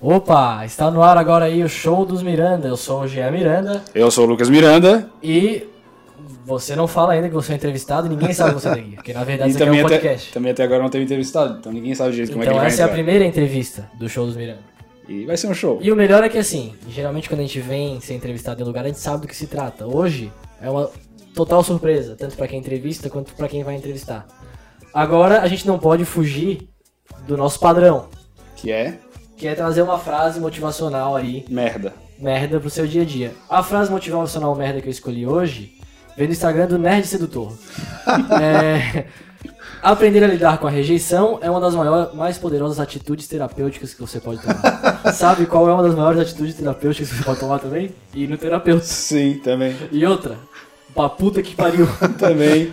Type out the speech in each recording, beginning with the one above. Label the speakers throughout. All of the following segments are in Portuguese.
Speaker 1: Opa, está no ar agora aí o show dos Miranda. Eu sou o Jean Miranda
Speaker 2: Eu sou o Lucas Miranda.
Speaker 1: e você não fala ainda que você é entrevistado, ninguém sabe que você é daqui, porque na verdade isso aqui é um
Speaker 2: até,
Speaker 1: podcast.
Speaker 2: também até agora não teve entrevistado, então ninguém sabe direito como é
Speaker 1: Então
Speaker 2: que ele
Speaker 1: essa é a primeira entrevista do show dos Miranda.
Speaker 2: E vai ser um show.
Speaker 1: E o melhor é que assim, geralmente quando a gente vem ser entrevistado em um lugar, a gente sabe do que se trata. Hoje é uma total surpresa, tanto pra quem entrevista quanto pra quem vai entrevistar. Agora a gente não pode fugir do nosso padrão,
Speaker 2: Que é
Speaker 1: que é trazer uma frase motivacional aí
Speaker 2: merda.
Speaker 1: merda pro seu dia a dia. A frase motivacional merda que eu escolhi hoje vem do Instagram do Nerd Sedutor. É, aprender a lidar com a rejeição é uma das maiores, mais poderosas atitudes terapêuticas que você pode tomar. Sabe qual é uma das maiores atitudes terapêuticas que você pode tomar também? Ir no terapeuta.
Speaker 2: Sim, também.
Speaker 1: E outra, pra puta que pariu.
Speaker 2: Também.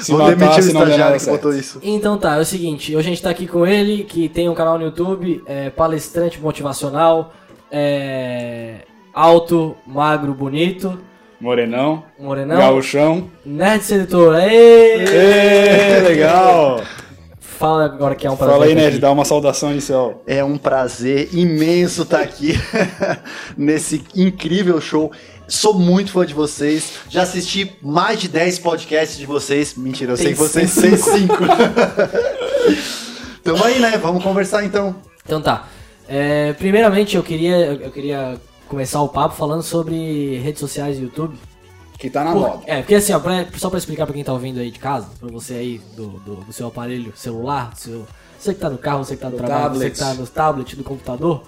Speaker 2: Se
Speaker 3: Vou
Speaker 2: matar,
Speaker 3: demitir o estagiário que
Speaker 2: certo.
Speaker 3: botou isso.
Speaker 1: Então tá, é o seguinte, hoje a gente tá aqui com ele, que tem um canal no YouTube, é palestrante motivacional, é alto, magro, bonito,
Speaker 2: Morenão,
Speaker 1: morenão.
Speaker 2: gauchão.
Speaker 1: Nerd Sedutor, aê!
Speaker 2: Ê, legal!
Speaker 1: Fala agora que é um prazer.
Speaker 2: Fala aí, Nerd, dá uma saudação inicial.
Speaker 3: É um prazer imenso estar aqui nesse incrível show. Sou muito fã de vocês. Já assisti mais de 10 podcasts de vocês. Mentira, eu sei que vocês têm 5. Tamo aí, né? Vamos conversar então.
Speaker 1: Então tá. É, primeiramente eu queria, eu queria começar o papo falando sobre redes sociais e YouTube.
Speaker 2: Que tá na
Speaker 1: Por-
Speaker 2: moda.
Speaker 1: é, porque assim, ó, pra- só pra explicar pra quem tá ouvindo aí de casa, pra você aí do, do, do seu aparelho celular, do seu, você que tá no carro, você que tá no
Speaker 2: Do
Speaker 1: trabalho, você
Speaker 2: tablet.
Speaker 1: que tá no tablet, do computador.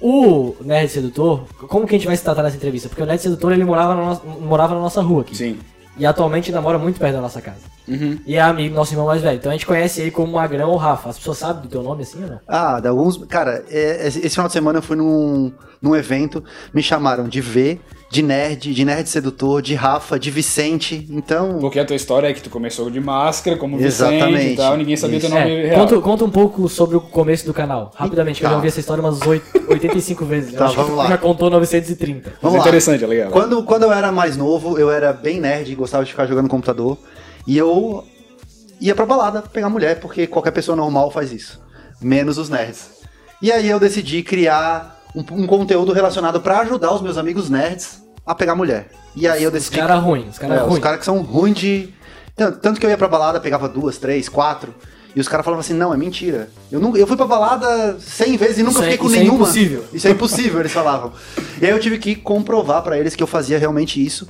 Speaker 1: O Nerd Sedutor, como que a gente vai se tratar nessa entrevista? Porque o Nerd Sedutor ele morava na, nossa- morava na nossa rua aqui.
Speaker 2: Sim.
Speaker 1: E atualmente ainda mora muito perto da nossa casa.
Speaker 2: Uhum.
Speaker 1: E é amigo nosso irmão mais velho. Então a gente conhece ele como Magrão ou Rafa. As pessoas sabem do teu nome assim ou não?
Speaker 3: Ah, de alguns. Cara, é- esse esse final de semana eu fui num, num evento, me chamaram de V, de Nerd, de Nerd Sedutor, de Rafa, de Vicente. Então.
Speaker 2: Porque a tua história é que tu começou de máscara, como Vicente
Speaker 3: Exatamente.
Speaker 2: e tal, ninguém sabia
Speaker 3: Isso.
Speaker 2: teu nome
Speaker 1: É,
Speaker 2: real.
Speaker 1: conta, conta um pouco sobre o começo do canal. Rapidamente, que eu já
Speaker 3: Tá.
Speaker 1: ouvi essa história umas oito- 85 vezes.
Speaker 3: Tá,
Speaker 1: acho que
Speaker 3: vamos
Speaker 1: tu
Speaker 3: lá.
Speaker 1: já contou 930.
Speaker 2: Mas
Speaker 3: Vamos
Speaker 2: é
Speaker 3: lá.
Speaker 2: interessante, é legal.
Speaker 3: Quando, quando eu era mais novo, eu era bem nerd, gostava de ficar jogando no computador. E eu ia pra balada pegar mulher, porque qualquer pessoa normal faz isso. Menos os nerds. E aí eu decidi criar um, um conteúdo relacionado pra ajudar os meus amigos nerds a pegar mulher. E aí eu
Speaker 1: Os
Speaker 3: decidi.
Speaker 1: caras ruins, os caras
Speaker 3: É, os
Speaker 1: ruins.
Speaker 3: caras que são ruins de. Tanto, que eu ia pra balada, pegava duas, três, quatro. E os caras falavam assim: não, é mentira. Eu, nunca, eu fui pra balada 100 vezes e nunca
Speaker 1: Isso é-
Speaker 3: fiquei com
Speaker 1: isso é
Speaker 3: nenhuma.
Speaker 1: impossível.
Speaker 3: Isso é impossível, eles falavam. E aí eu tive que comprovar pra eles que eu fazia realmente isso.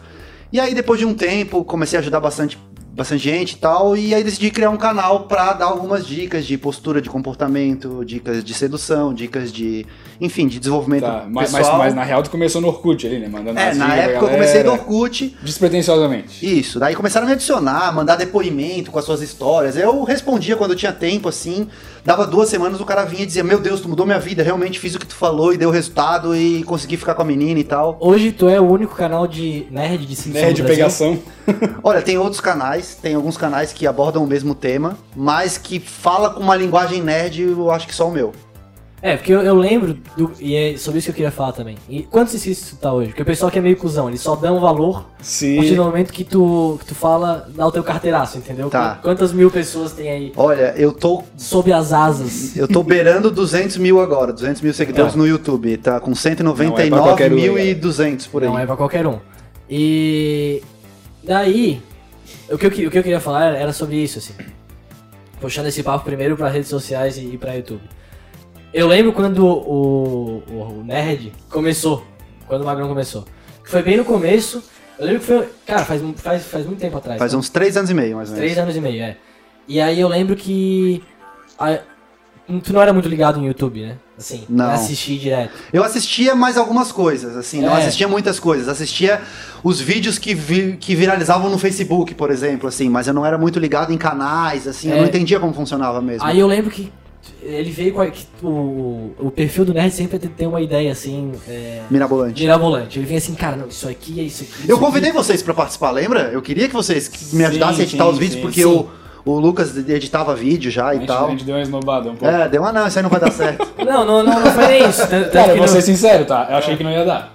Speaker 3: E aí depois de um tempo, comecei a ajudar bastante, bastante gente e tal. E aí decidi criar um canal pra dar algumas dicas de postura de comportamento, dicas de sedução, dicas de. Enfim, de desenvolvimento
Speaker 2: Tá, mas, mas,
Speaker 3: pessoal.
Speaker 2: mas na real tu começou no Orkut ali, né? Mandando
Speaker 3: É,
Speaker 2: as
Speaker 3: na época eu comecei
Speaker 2: galera,
Speaker 3: Orkut.
Speaker 2: Despretensiosamente.
Speaker 3: Isso, daí começaram a me adicionar, mandar depoimento com as suas histórias. Eu respondia quando eu tinha tempo, assim. Dava duas semanas, o cara vinha e dizia: Meu Deus, tu mudou minha vida, realmente fiz o que tu falou e deu resultado e consegui ficar com a menina e tal.
Speaker 1: Hoje tu é o único canal de nerd de Simpsons
Speaker 2: Nerd de
Speaker 1: no Brasil.
Speaker 2: pegação.
Speaker 3: Olha, tem outros canais, tem alguns canais que abordam o mesmo tema, mas que fala com uma linguagem nerd, eu acho que só o meu.
Speaker 1: É, porque eu, eu lembro, do, e é sobre isso que eu queria falar também. E quantos inscritos tu tá hoje? Porque o pessoal que é meio cuzão, eles só dão valor a
Speaker 2: Sim.
Speaker 1: partir do momento que tu, que tu fala, dá o teu carteiraço, entendeu?
Speaker 3: Tá.
Speaker 1: Quantas mil pessoas tem aí
Speaker 3: Olha, eu tô.
Speaker 1: sob as asas?
Speaker 3: Eu tô beirando 200 mil agora, 200 mil seguidores
Speaker 1: Não.
Speaker 3: no YouTube, tá com
Speaker 2: Não é pra qualquer um,
Speaker 3: 199.200 por aí.
Speaker 1: Não é pra qualquer um. E daí, o que eu, o que eu queria falar era sobre isso, assim. Puxando esse papo primeiro pra redes sociais e, e pra YouTube. Eu lembro quando o, o, o Nerd começou, quando o Magrão começou. Foi bem no começo. Eu lembro que foi. Cara, faz, faz, faz muito tempo atrás.
Speaker 3: Faz
Speaker 1: né?
Speaker 3: uns 3 anos e meio, mais ou menos.
Speaker 1: Três anos e meio, é. E aí eu lembro que. a- tu não era muito ligado em YouTube, né? Assim,
Speaker 3: Não.
Speaker 1: assistir direto.
Speaker 3: Eu assistia mais algumas coisas, assim, não
Speaker 1: É.
Speaker 3: assistia muitas coisas. Assistia os vídeos que, vi- que viralizavam no Facebook, por exemplo, assim, mas eu não era muito ligado em canais, assim, eu
Speaker 1: É.
Speaker 3: não entendia como funcionava mesmo.
Speaker 1: Aí eu lembro que ele veio com a, que o, o perfil do nerd sempre tem uma ideia assim, é,
Speaker 3: Mirabolante.
Speaker 1: mirabolante. Ele vem assim, cara, não, isso aqui é isso aqui. isso
Speaker 3: Eu
Speaker 1: aqui.
Speaker 3: convidei vocês pra participar, lembra? Eu queria que vocês me
Speaker 2: Sim,
Speaker 3: ajudassem a editar
Speaker 2: sim,
Speaker 3: os vídeos,
Speaker 2: sim,
Speaker 3: porque
Speaker 1: sim.
Speaker 3: O, Lucas editava vídeo já
Speaker 2: A
Speaker 3: e
Speaker 2: gente,
Speaker 3: tal.
Speaker 2: a gente deu uma esnobada um pouco.
Speaker 3: É, deu uma não, isso aí não vai dar certo.
Speaker 1: Não, não, não, não foi nem isso. Tanto-
Speaker 2: Cara, eu vou ser sincero, tá? Eu achei que não ia dar.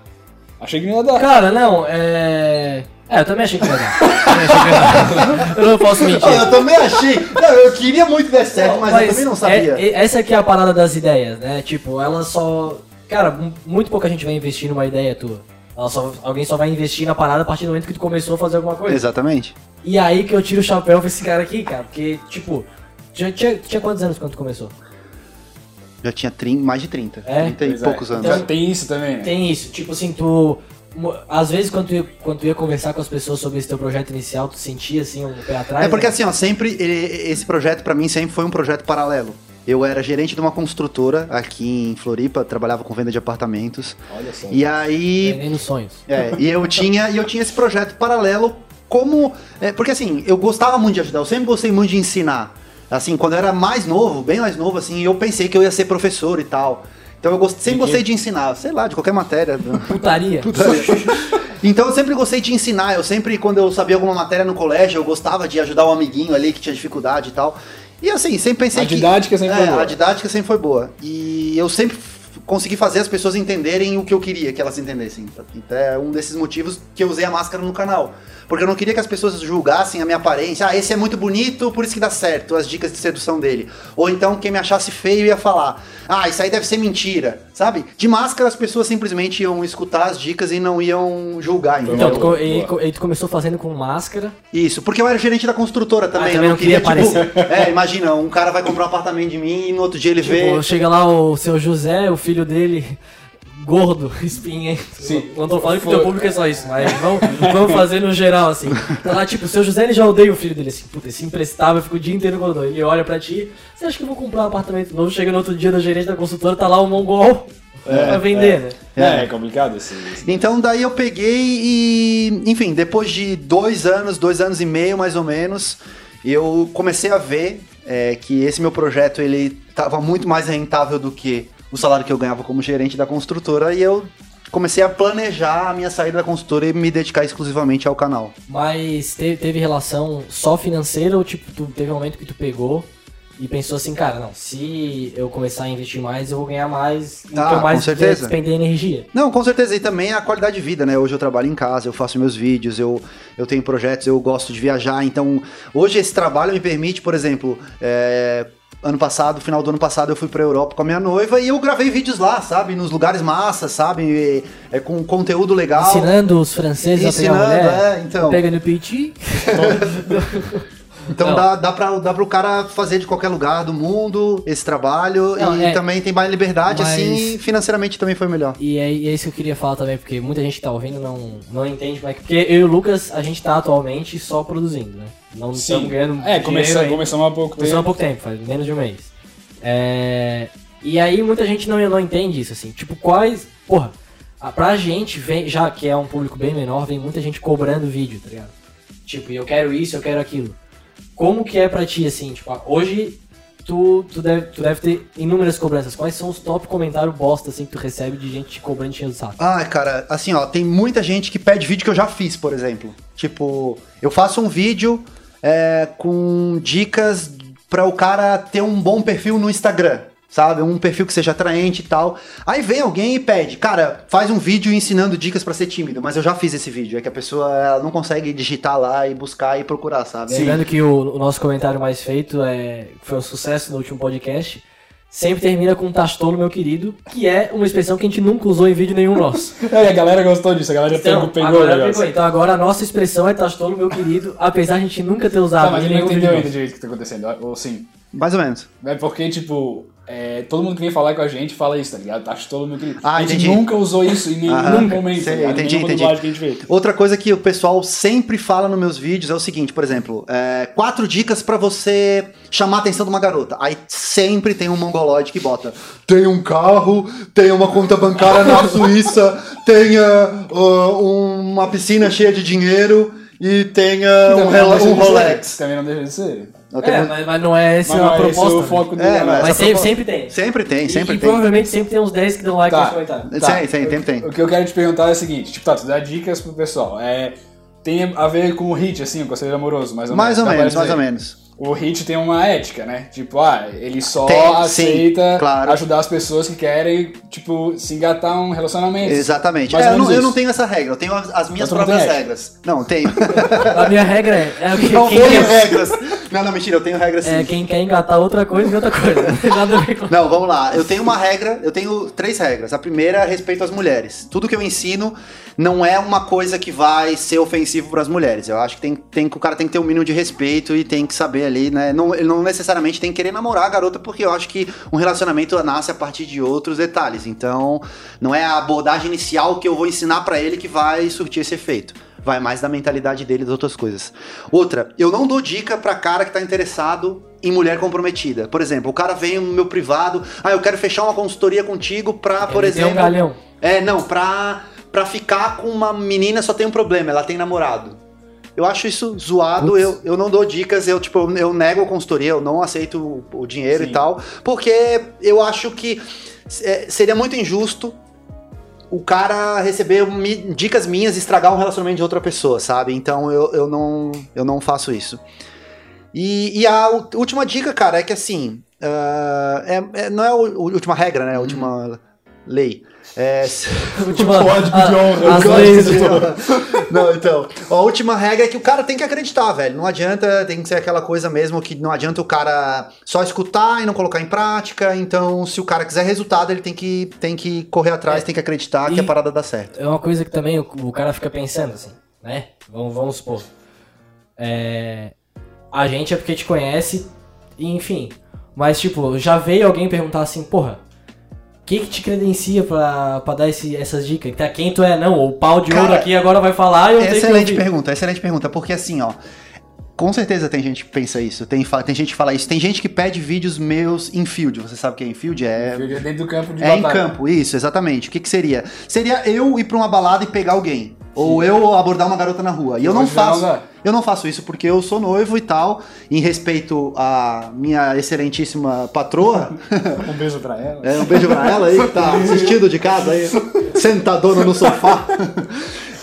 Speaker 2: Achei que não ia dar.
Speaker 1: Cara, não, é. É, eu também achei que ia dar. eu não posso mentir.
Speaker 3: Eu também achei. Não, eu queria muito dar certo, mas, mas, eu também não sabia.
Speaker 1: É, essa aqui é a parada das ideias, né? Tipo, ela só. Cara, muito pouca gente vai investir numa ideia tua. Ela só, alguém só vai investir na parada a partir do momento que tu começou a fazer alguma coisa.
Speaker 3: Exatamente.
Speaker 1: E aí que eu tiro o chapéu pra esse cara aqui, cara. Porque, tipo, tinha, tinha, tinha quantos anos quando tu começou?
Speaker 3: Já tinha 30, mais de 30.
Speaker 1: É?
Speaker 3: 30 e
Speaker 2: é.
Speaker 3: poucos anos.
Speaker 2: Já tem isso também, né?
Speaker 1: Tem isso, tipo assim, tu. Às vezes quando tu, ia, quando tu ia conversar com as pessoas sobre esse teu projeto inicial, tu sentia assim um pé atrás.
Speaker 3: É porque
Speaker 1: né?
Speaker 3: assim, ó, sempre ele- esse projeto pra mim sempre foi um projeto paralelo. Eu era gerente de uma construtora aqui em Floripa, trabalhava com venda de apartamentos.
Speaker 2: Olha só.
Speaker 3: E aí,
Speaker 1: Vendendo sonhos.
Speaker 3: é, e eu tinha, e eu tinha esse projeto paralelo como, é, porque assim, eu gostava muito de ajudar, eu sempre gostei muito de ensinar. Assim, quando eu era mais novo, bem mais novo assim, eu pensei que eu ia ser professor e tal. Então eu gost- sempre gostei de ensinar, sei lá, de qualquer matéria.
Speaker 1: Putaria.
Speaker 3: Então eu sempre gostei de ensinar, eu sempre, quando eu sabia alguma matéria no colégio, eu gostava de ajudar um amiguinho ali que tinha dificuldade e tal. E assim, sempre pensei
Speaker 2: A
Speaker 3: que...
Speaker 2: didática sempre foi
Speaker 3: É,
Speaker 2: boa.
Speaker 3: A didática sempre foi boa. E eu sempre consegui fazer as pessoas entenderem o que eu queria que elas entendessem. Então é um desses motivos que eu usei a máscara no canal. Porque eu não queria que as pessoas julgassem a minha aparência. Ah, esse é muito bonito, por isso que dá certo, as dicas de sedução dele. Ou então quem me achasse feio ia falar, ah, isso aí deve ser mentira, sabe? De máscara as pessoas simplesmente iam escutar as dicas e não iam julgar, entendeu?
Speaker 1: Então, tu, e, co- e tu começou fazendo com máscara.
Speaker 3: Isso, porque eu era gerente da construtora também.
Speaker 1: Ah,
Speaker 3: eu
Speaker 1: também
Speaker 3: não
Speaker 1: não queria
Speaker 3: tipo, é, imagina, um cara vai comprar um apartamento de mim e no outro dia ele vê.
Speaker 1: Tipo, chega lá o seu José, o filho dele, gordo, espinhento.
Speaker 2: Sim.
Speaker 1: Não tô falando que o teu público é só isso, mas vamos, vamos fazer no geral, assim. Tá lá, tipo, o seu José ele já odeia o filho dele, assim, puta, esse imprestável, fica o dia inteiro com dor. Ele olha pra ti, você acha que eu vou comprar um apartamento novo? Chega no outro dia da gerente da consultora, tá lá o mongol pra vender, né?
Speaker 2: É, é complicado esse. esse-
Speaker 3: Então daí eu peguei e, enfim, depois de dois anos, dois anos e meio mais ou menos, eu comecei a ver é, que esse meu projeto ele estava muito mais rentável do que o salário que eu ganhava como gerente da construtora e eu comecei a planejar a minha saída da construtora e me dedicar exclusivamente ao canal.
Speaker 1: Mas te- teve relação só financeira ou, tipo, tu, teve um momento que tu pegou e pensou assim, cara, não, se eu começar a investir mais, eu vou ganhar mais,
Speaker 3: Ah,
Speaker 1: então mais
Speaker 3: com certeza.
Speaker 1: despender energia.
Speaker 3: Não, com certeza. E também a qualidade de vida, né? Hoje eu trabalho em casa, eu faço meus vídeos, eu, eu tenho projetos, eu gosto de viajar. Então, hoje esse trabalho me permite, por exemplo, é, ano passado, final do ano passado, eu fui pra Europa com a minha noiva e eu gravei vídeos lá, sabe? Nos lugares massas, sabe? E, é, com conteúdo legal.
Speaker 1: Ensinando os franceses a pegar
Speaker 3: Ensinando,
Speaker 1: mulher.
Speaker 3: é, então.
Speaker 1: Pega no PT.
Speaker 3: Então
Speaker 1: Não.
Speaker 3: dá, dá, pra, dá pro cara fazer de qualquer lugar do mundo esse trabalho
Speaker 1: Não,
Speaker 3: e
Speaker 1: é.
Speaker 3: também tem mais liberdade,
Speaker 1: Mas-
Speaker 3: assim, e financeiramente também foi melhor.
Speaker 1: E é, e é isso que eu queria falar também, porque muita gente que tá ouvindo não, não entende, mas porque eu e o Lucas, a gente tá atualmente só produzindo, né? Não
Speaker 2: Sim.
Speaker 1: estamos ganhando
Speaker 2: É, começou, começamos há pouco
Speaker 1: Começou há
Speaker 2: tempo.
Speaker 1: pouco tempo, faz menos de um mês. É, E aí muita gente não, não entende isso, assim. Tipo, quais. Porra, a- pra gente, vem, já que é um público bem menor, vem muita gente cobrando vídeo, tá ligado? Tipo, eu quero isso, eu quero aquilo. Como que é pra ti, assim? Tipo, ah, hoje tu, tu, deve, tu deve ter inúmeras cobranças. Quais são os top comentários bosta, assim, que tu recebe de gente te cobrando enchendo o saco?
Speaker 3: Ah, cara, assim, ó, tem muita gente que pede vídeo que eu já fiz, por exemplo. Tipo, eu faço um vídeo é, com dicas para o cara ter um bom perfil no Instagram, sabe? Um perfil que seja atraente e tal. Aí vem alguém e pede, cara, faz um vídeo ensinando dicas para ser tímido, mas eu já fiz esse vídeo. É que a pessoa ela não consegue digitar lá e buscar e procurar, sabe?
Speaker 1: Lembrando que o, o nosso comentário mais feito é, foi um sucesso no último podcast. Sempre termina com um tastolo, meu querido, que é uma expressão que a gente nunca usou em vídeo nenhum nosso.
Speaker 2: É, a galera gostou disso, a galera
Speaker 1: Então,
Speaker 2: pegou, pegou negócio.
Speaker 1: pegou. então agora a nossa expressão é tastolo, meu querido, apesar de a gente nunca ter usado
Speaker 2: Tá, mas ele não
Speaker 1: nenhum
Speaker 2: entendeu
Speaker 1: vídeo
Speaker 2: ainda direito o que tá acontecendo. Ou sim.
Speaker 3: Mais ou menos.
Speaker 2: É porque, tipo, é, todo mundo que vem falar com a gente fala isso, tá ligado? Tá todo meu querido.
Speaker 3: Ah,
Speaker 2: a gente
Speaker 3: entendi.
Speaker 2: nunca usou isso em nenhum
Speaker 3: Aham.
Speaker 2: momento.
Speaker 3: Sei,
Speaker 2: tá
Speaker 3: entendi, entendi.
Speaker 2: que.
Speaker 3: Outra coisa que o pessoal sempre fala nos meus vídeos é o seguinte, por exemplo, é, quatro dicas pra você chamar a atenção de uma garota. Aí sempre tem um mongoloide que bota: tem um carro, tem uma conta bancária na Suíça, tenha uh, uma piscina cheia de dinheiro e tenha um,
Speaker 2: deixa
Speaker 3: um
Speaker 2: ser.
Speaker 3: Rolex.
Speaker 2: Também não deixa de ser.
Speaker 1: É, mas, mas não é essa
Speaker 2: Mas
Speaker 1: a
Speaker 2: é esse
Speaker 1: proposta.
Speaker 2: o
Speaker 1: né?
Speaker 2: foco do
Speaker 3: É, mas
Speaker 1: Mas sempre,
Speaker 3: proposta-
Speaker 1: sempre tem.
Speaker 3: Sempre tem,
Speaker 1: E-
Speaker 3: sempre
Speaker 1: e,
Speaker 3: tem.
Speaker 1: provavelmente sempre tem uns 10 que dão like
Speaker 2: Tá.
Speaker 1: nos comentários.
Speaker 2: Tá.
Speaker 3: Sim, sim, sempre tem.
Speaker 2: O que eu quero te perguntar é o seguinte, tipo, tá, tu dá dicas pro pessoal. É, tem a ver com o hit, assim, o conselho amoroso, mais ou
Speaker 3: Mais ou
Speaker 2: menos.
Speaker 3: menos,
Speaker 2: Dá pra
Speaker 3: mais ou menos.
Speaker 2: O hit tem uma ética, né? Tipo, ah, ele só
Speaker 3: Tem, sim,
Speaker 2: aceita
Speaker 3: claro.
Speaker 2: ajudar as pessoas que querem tipo, se engatar um relacionamento.
Speaker 3: Exatamente. É, eu, não, eu não tenho essa regra, eu tenho as, as minhas próprias regras. Não, tenho.
Speaker 1: A minha regra é, é o que,
Speaker 3: não
Speaker 1: quem,
Speaker 3: tenho
Speaker 1: quer,
Speaker 3: regras. Não, não, mentira, eu tenho regras sim.
Speaker 1: é quem quer engatar outra coisa e outra coisa. Não tem nada a ver com.
Speaker 3: Não, vamos lá. Eu tenho uma regra, eu tenho três regras. A primeira é respeito às mulheres. Tudo que eu ensino não é uma coisa que vai ser ofensivo para as mulheres. Eu acho que tem, tem que o cara tem que ter um mínimo de respeito e tem que saber ali, né? Não, ele não necessariamente tem que querer namorar a garota, porque eu acho que um relacionamento nasce a partir de outros detalhes. Então, não é a abordagem inicial que eu vou ensinar para ele que vai surtir esse efeito. Vai mais da mentalidade dele das outras coisas. Outra, eu não dou dica pra cara que tá interessado em mulher comprometida. Por exemplo, o cara vem no meu privado, ah, eu quero fechar uma consultoria contigo pra, por
Speaker 1: Ele tem
Speaker 3: exemplo.
Speaker 1: um galhão.
Speaker 3: É, não, pra, pra ficar com uma menina só tem um problema, ela tem namorado. Eu acho isso zoado, eu, eu não dou dicas, eu tipo, eu- nego a consultoria, eu não aceito o, o dinheiro
Speaker 2: Sim.
Speaker 3: e tal, porque eu acho que é, seria muito injusto o cara receber dicas minhas e estragar um relacionamento de outra pessoa, sabe? Então eu, eu, não, eu não faço isso. E, e a última dica, cara, é que assim. ah, é, é- não é a última regra, né? A última lei. É,
Speaker 1: Última,
Speaker 2: código de honra,
Speaker 1: a- as leis.
Speaker 2: de
Speaker 3: não, então. A última regra é que o cara tem que acreditar, velho. Não adianta, tem que ser aquela coisa mesmo que não adianta o cara só escutar e não colocar em prática. Então, se o cara quiser resultado, ele tem que, tem que correr atrás, tem que acreditar que a parada dá certo.
Speaker 1: É uma coisa que também o, o cara fica pensando, assim, né? Vamos, vamos supor. É, a gente é porque te conhece, e enfim. Mas, tipo, já veio alguém perguntar assim, porra, que, que te credencia pra, pra dar esse, essas dicas? Tá, quem tu é? Não, o pau de ouro
Speaker 3: Cara,
Speaker 1: aqui agora vai falar e eu tenho que
Speaker 3: Excelente pergunta, excelente pergunta. Porque assim, ó. Com certeza tem gente que pensa isso. Tem, tem gente que fala isso. Tem gente que pede vídeos meus em field. Você sabe o que é em field? É
Speaker 2: Fica dentro do campo de
Speaker 3: É em
Speaker 2: batalha.
Speaker 3: campo, isso, exatamente. O que, que seria? Seria eu ir pra uma balada e pegar alguém. Ou eu abordar uma garota na rua. E eu não faço. Eu não faço isso porque eu sou noivo e tal. Em respeito à minha excelentíssima patroa.
Speaker 2: Um beijo pra ela.
Speaker 3: É, um beijo pra ela aí que tá assistindo de casa aí, sentadona no sofá.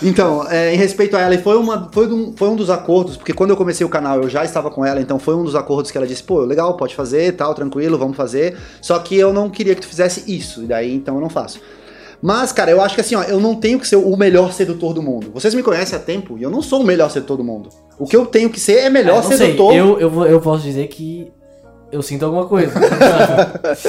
Speaker 3: Então, é, em respeito a ela, e foi, uma, foi, um, foi um dos acordos, porque quando eu comecei o canal eu já estava com ela, então foi um dos acordos que ela disse, pô, legal, pode fazer, tal, tranquilo, vamos fazer. Só que eu não queria que tu fizesse isso, e daí então eu não faço. Mas, cara, eu acho que assim, ó, eu não tenho que ser o melhor sedutor do mundo. Vocês me conhecem há tempo e eu não sou o melhor sedutor do mundo. O que eu tenho que ser é
Speaker 1: É,
Speaker 3: melhor
Speaker 1: sei,
Speaker 3: sedutor.
Speaker 1: eu, eu, eu posso dizer que eu sinto alguma coisa.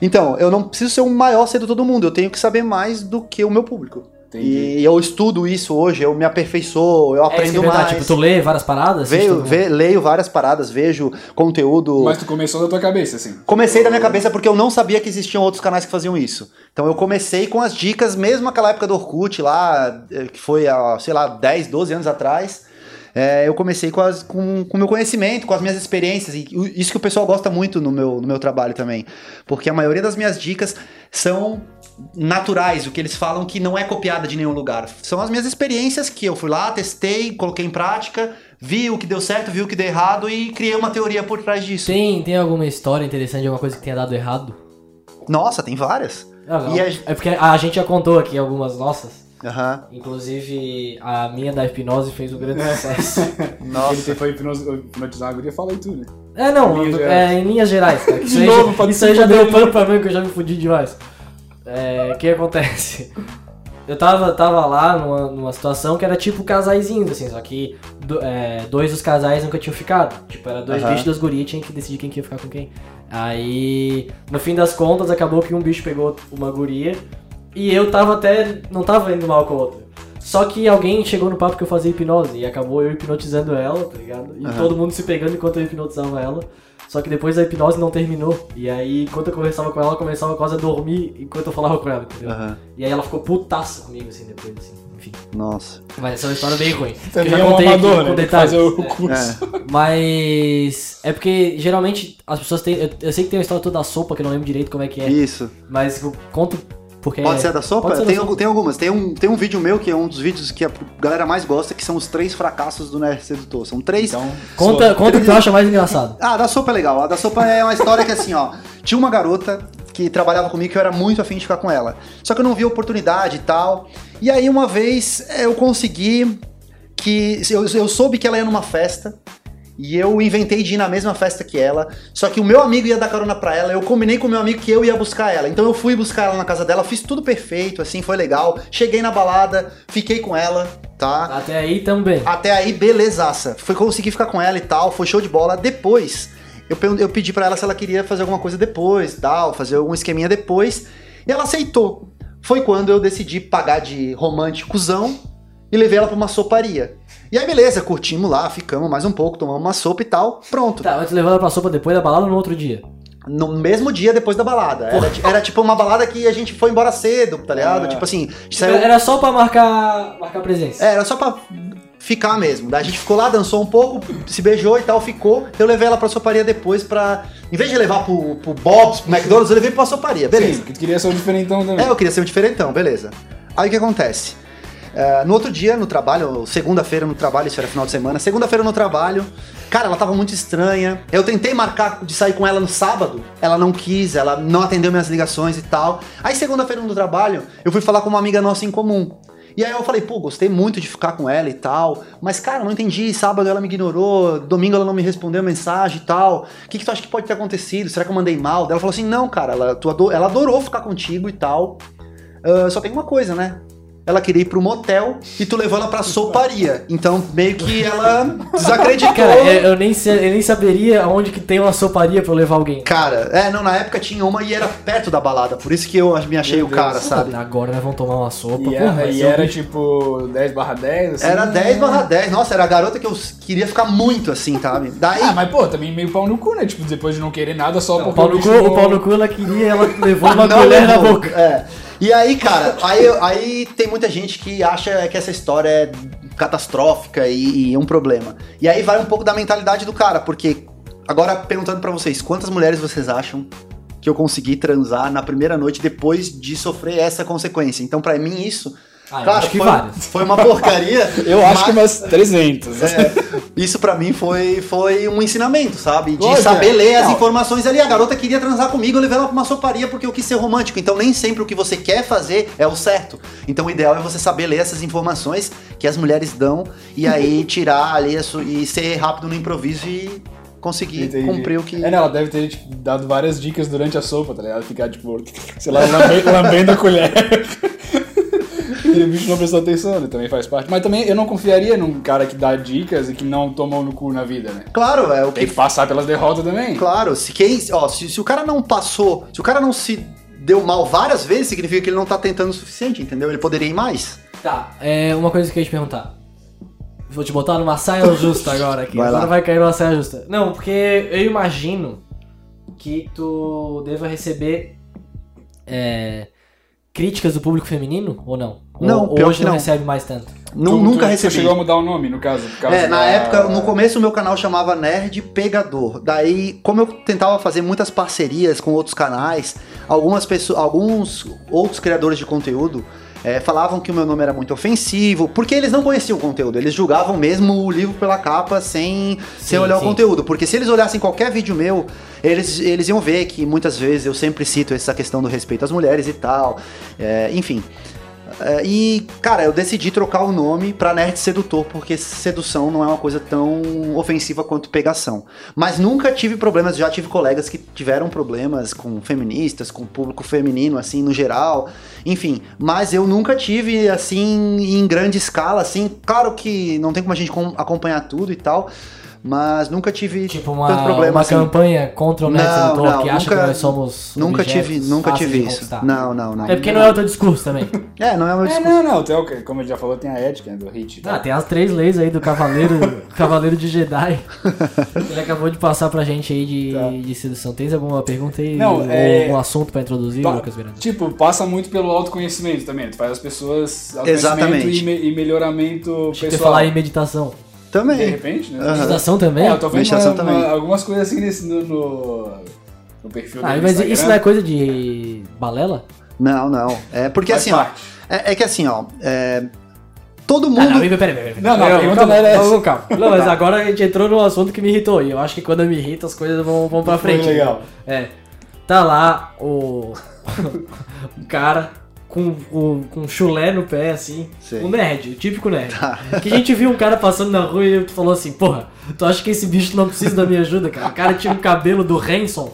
Speaker 3: Então, eu não preciso ser o maior sedutor do mundo, eu tenho que saber mais do que o meu público.
Speaker 2: Entendi.
Speaker 3: E eu estudo isso hoje, eu me aperfeiçoo, eu
Speaker 1: É,
Speaker 3: aprendo
Speaker 1: é verdade,
Speaker 3: mais.
Speaker 1: tipo, tu lê várias paradas?
Speaker 3: Veio,
Speaker 1: tudo?
Speaker 3: ve- leio várias paradas, vejo conteúdo.
Speaker 2: Mas tu começou da tua cabeça, assim.
Speaker 3: Comecei da minha cabeça porque eu não sabia que existiam outros canais que faziam isso. Então eu comecei com as dicas, mesmo naquela época do Orkut lá, eh, que foi há, sei lá, 10, 12 anos atrás. é, eu comecei com o com, com meu conhecimento, com as minhas experiências. E isso que o pessoal gosta muito no meu, no meu trabalho também. Porque a maioria das minhas dicas são naturais, o que eles falam que não é copiada de nenhum lugar. São as minhas experiências que eu fui lá, testei, coloquei em prática, vi o que deu certo, vi o que deu errado e criei uma teoria por trás disso.
Speaker 1: Tem, tem alguma história interessante, alguma coisa que tenha dado errado?
Speaker 3: Nossa, tem várias.
Speaker 1: Ah, não.
Speaker 3: E
Speaker 1: É porque a gente já contou aqui algumas nossas.
Speaker 3: Aham.
Speaker 1: Inclusive, a minha da hipnose fez um grande sucesso.
Speaker 2: Ele
Speaker 3: Nossa.
Speaker 2: foi hipnos- hipnotizar a guria, fala aí tu, né?
Speaker 1: É, não,
Speaker 2: Linhas
Speaker 1: é, em linhas gerais, cara. que Isso
Speaker 2: De
Speaker 1: aí,
Speaker 2: novo,
Speaker 1: já, isso aí já deu pano pra mim que eu já me fudi demais. É, o que acontece? Eu tava, tava lá numa, numa situação que era tipo casaizinhos, assim, só que do- é, dois dos casais nunca tinham ficado. Tipo, era dois
Speaker 3: Aham.
Speaker 1: bichos das gurias, tinha que decidir quem que ia ficar com quem. Aí, no fim das contas, acabou que um bicho pegou uma guria e eu tava até. não tava indo mal com a outra. Só que alguém chegou no papo que eu fazia hipnose e acabou eu hipnotizando ela, tá ligado? E
Speaker 3: Aham.
Speaker 1: todo mundo se pegando enquanto eu hipnotizava ela. Só que depois a hipnose não terminou. E aí, enquanto eu conversava com ela, ela começava quase a dormir enquanto eu falava com ela, entendeu?
Speaker 3: Aham.
Speaker 1: E aí ela ficou putaça comigo, assim, depois, assim. Enfim.
Speaker 3: Nossa.
Speaker 1: Mas essa é uma história bem ruim. eu
Speaker 2: Também
Speaker 1: já
Speaker 2: é um
Speaker 1: contei aqui
Speaker 2: amador,
Speaker 1: com
Speaker 2: né?
Speaker 1: detalhes.
Speaker 2: Fazer o curso.
Speaker 3: É.
Speaker 1: Mas é porque geralmente as pessoas têm. Eu, eu sei que tem a história toda da sopa, que eu não lembro direito como é que é.
Speaker 3: Isso.
Speaker 1: Mas eu conto porque.
Speaker 3: Pode ser a da sopa?
Speaker 1: Ser da
Speaker 3: Tem,
Speaker 1: sopa.
Speaker 3: algu- tem algumas. Tem um, tem um vídeo meu que é um dos vídeos que a galera mais gosta, que são os três fracassos do Nerd Sedutor. São três.
Speaker 2: Então,
Speaker 1: Conta, conta o que tu acha mais engraçado.
Speaker 3: Ah, a da sopa é legal. A da sopa é uma história que assim, ó. Tinha uma garota que trabalhava comigo que eu era muito afim de ficar com ela. Só que eu não vi oportunidade e tal. E aí uma vez eu consegui que. Eu, eu soube que ela ia numa festa. E eu inventei de ir na mesma festa que ela. Só que o meu amigo ia dar carona pra ela. Eu combinei com o meu amigo que eu ia buscar ela. Então eu fui buscar ela na casa dela, fiz tudo perfeito, assim, foi legal. Cheguei na balada, fiquei com ela, tá?
Speaker 1: Até aí também.
Speaker 3: Até aí, belezaça. Foi conseguir ficar com ela e tal, foi show de bola. Depois, eu, eu pedi pra ela se ela queria fazer alguma coisa depois, tal, fazer algum esqueminha depois. E ela aceitou. Foi quando eu decidi pagar de românticozão e levei ela pra uma soparia. E aí, beleza, curtimos lá, ficamos mais um pouco, tomamos uma sopa e tal, pronto.
Speaker 1: Tá, mas tu levou ela pra sopa depois da balada ou no outro dia?
Speaker 3: No mesmo dia depois da balada. Era, era tipo uma balada que a gente foi embora cedo, tá ligado?
Speaker 2: Ah.
Speaker 3: Tipo assim,
Speaker 1: Tipo,
Speaker 3: saiu-
Speaker 1: Era só pra marcar, marcar presença.
Speaker 3: É, era só pra ficar mesmo. Daí a gente ficou lá, dançou um pouco, se beijou e tal, ficou. Eu levei ela pra soparia depois pra. Em vez de levar pro, pro Bob's, pro McDonald's, eu levei pra soparia, beleza.
Speaker 2: Sim, que tu queria ser um diferentão também.
Speaker 3: É, eu queria ser um diferentão, beleza. Aí o que acontece? É, no outro dia, no trabalho, segunda-feira no trabalho, isso era final de semana, segunda-feira no trabalho, cara, ela tava muito estranha. Eu tentei marcar de sair com ela no sábado, ela não quis, ela não atendeu minhas ligações e tal. Aí segunda-feira no trabalho, eu fui falar com uma amiga nossa em comum. E aí eu falei, pô, gostei muito de ficar com ela e tal, mas cara, não entendi, sábado ela me ignorou, domingo ela não me respondeu mensagem e tal. O que, que tu acha que pode ter acontecido? Será que eu mandei mal? Ela falou assim, não, cara, ela, tu ela adorou ficar contigo e tal. Ah, só tem uma coisa, né? Ela queria ir pro motel e tu levou ela pra soparia. Então, meio que ela desacreditou.
Speaker 1: Cara, eu, eu nem, eu nem saberia onde que tem uma soparia pra eu levar alguém.
Speaker 3: Cara, é, não, na época tinha uma e era perto da balada, por isso que eu me achei
Speaker 2: Meu
Speaker 3: o cara,
Speaker 2: Deus.
Speaker 3: sabe?
Speaker 1: Agora nós vamos tomar uma sopa.
Speaker 2: E
Speaker 1: porra,
Speaker 2: e era tipo 10 barra 10, assim.
Speaker 3: Era 10 barra 10, nossa, era a garota que eu queria ficar muito assim, sabe? Daí,
Speaker 2: Ah, mas pô, também meio pau no cu, né? Tipo, depois de não querer nada só
Speaker 1: O
Speaker 2: porque
Speaker 1: pau no cu, o pau no cu ela queria, ela levou uma
Speaker 3: Não
Speaker 1: colher na boca.
Speaker 3: É. E aí, cara, aí, aí tem muita gente que acha que essa história é catastrófica e, e um problema. E aí vai um pouco da mentalidade do cara, porque agora perguntando pra vocês, quantas mulheres vocês acham que eu consegui transar na primeira noite depois de sofrer essa consequência? Então, pra mim isso,
Speaker 1: Ah, eu
Speaker 3: claro,
Speaker 1: acho que
Speaker 3: foi,
Speaker 1: várias.
Speaker 3: foi uma porcaria.
Speaker 2: Eu acho que
Speaker 3: mas-
Speaker 2: umas 300.
Speaker 3: é, isso pra mim foi, foi um ensinamento, sabe? De
Speaker 2: Lógico,
Speaker 3: saber
Speaker 2: é.
Speaker 3: ler as
Speaker 2: Não.
Speaker 3: informações ali. A garota queria transar comigo, eu levei ela pra uma soparia porque eu quis ser romântico. Então nem sempre o que você quer fazer é o certo. Então o ideal é você saber ler essas informações que as mulheres dão e aí tirar ali e ser rápido no improviso e conseguir
Speaker 2: Entendi.
Speaker 3: cumprir o que.
Speaker 2: É, né? Ela deve ter tipo, dado várias dicas durante a sopa, tá ligado? Ficar, tipo, sei lá, lambe- lambendo a colher. E o bicho não prestou atenção, né? Também faz parte. Mas também eu não confiaria num cara que dá dicas e que não tomou no cu na vida, né?
Speaker 3: Claro, é o
Speaker 2: Tem
Speaker 3: que.
Speaker 2: que passar pelas derrotas também.
Speaker 3: Claro, se quem. Ó, se, se o cara não passou, se o cara não se deu mal várias vezes, significa que ele não tá tentando o suficiente, entendeu? Ele poderia ir mais.
Speaker 1: Tá, é uma coisa que eu ia te perguntar. Vou te botar numa saia justa agora aqui.
Speaker 3: Vai lá.
Speaker 1: agora vai cair numa saia justa. Não, porque eu imagino que tu deva receber é, críticas do público feminino ou não?
Speaker 3: Não,
Speaker 1: ou, hoje
Speaker 3: que
Speaker 1: não
Speaker 3: não.
Speaker 1: recebe mais tanto.
Speaker 2: Tu-
Speaker 3: nunca
Speaker 2: tu,
Speaker 3: recebi.
Speaker 2: Tu chegou a mudar o nome, no caso. por causa
Speaker 3: É, na
Speaker 2: da-
Speaker 3: época, no começo o meu canal chamava Nerd Pegador. Daí, como eu tentava fazer muitas parcerias com outros canais, algumas pessoas, alguns outros criadores de conteúdo é, falavam que o meu nome era muito ofensivo, porque eles não conheciam o conteúdo, eles julgavam mesmo o livro pela capa sem, sem
Speaker 1: Sim,
Speaker 3: olhar
Speaker 1: sim.
Speaker 3: o conteúdo. Porque se eles olhassem qualquer vídeo meu, eles, eles iam ver que muitas vezes eu sempre cito essa questão do respeito às mulheres e tal. É, enfim. É, e, cara, eu decidi trocar o nome pra Nerd Sedutor, porque sedução não é uma coisa tão ofensiva quanto pegação. Mas nunca tive problemas, já tive colegas que tiveram problemas com feministas, com público feminino, assim, no geral. Enfim, mas eu nunca tive, assim, em grande escala, assim. Claro que não tem como a gente com- acompanhar tudo e tal, mas nunca tive
Speaker 1: Tipo uma,
Speaker 3: tanto problema
Speaker 1: uma
Speaker 3: assim.
Speaker 1: campanha contra o Nerd
Speaker 3: Não, não,
Speaker 1: que acha
Speaker 3: nunca-
Speaker 1: que nós somos
Speaker 3: Nunca tive, nunca tive isso. Não, não, não.
Speaker 1: É porque não é o teu discurso também.
Speaker 3: É, não é o meu
Speaker 2: É,
Speaker 3: discurso.
Speaker 2: não, não. Tem, o que- como ele já falou, tem a ética né, do hit.
Speaker 1: Ah, tem as três leis aí do Cavaleiro, Cavaleiro de Jedi. Ele acabou de passar pra gente aí de,
Speaker 2: Tá.
Speaker 1: de sedução. Tens alguma pergunta aí?
Speaker 2: Não,
Speaker 1: ou
Speaker 2: é-
Speaker 1: algum assunto pra introduzir,
Speaker 2: Pa-
Speaker 1: Lucas Miranda?
Speaker 2: Tipo, passa muito pelo autoconhecimento também. Tu faz as pessoas.
Speaker 3: Exatamente.
Speaker 2: E, me- e melhoramento
Speaker 1: que
Speaker 2: pessoal.
Speaker 1: você falar em meditação.
Speaker 2: De
Speaker 3: Também.
Speaker 2: repente, né?
Speaker 3: Aham.
Speaker 1: Meditação também?
Speaker 2: É, eu tô vendo uma-
Speaker 3: também.
Speaker 2: uma- algumas coisas assim nesse, no, no, no perfil
Speaker 1: Ah, mas
Speaker 2: Instagram.
Speaker 1: isso não é coisa de balela?
Speaker 3: Não, não. É porque
Speaker 2: Faz
Speaker 3: assim, ó.
Speaker 2: parte.
Speaker 3: É, é que assim, ó. é, todo
Speaker 1: Ah,
Speaker 3: mundo.
Speaker 1: não, peraí, peraí, peraí.
Speaker 2: Não, não,
Speaker 1: Calma,
Speaker 2: não era
Speaker 1: calma. Não, mas agora a gente entrou num assunto que me irritou. E eu acho que quando eu me irrito, as coisas vão, vão pra
Speaker 2: Foi
Speaker 1: frente.
Speaker 2: legal.
Speaker 1: É. Tá lá o. o cara com, com, com chulé no pé, assim.
Speaker 3: Sei.
Speaker 1: O nerd, o típico nerd.
Speaker 3: Tá.
Speaker 1: Que a gente viu um cara passando na rua e falou assim, porra, tu acha que esse bicho não precisa da minha ajuda, cara? O cara tinha um cabelo do Hanson.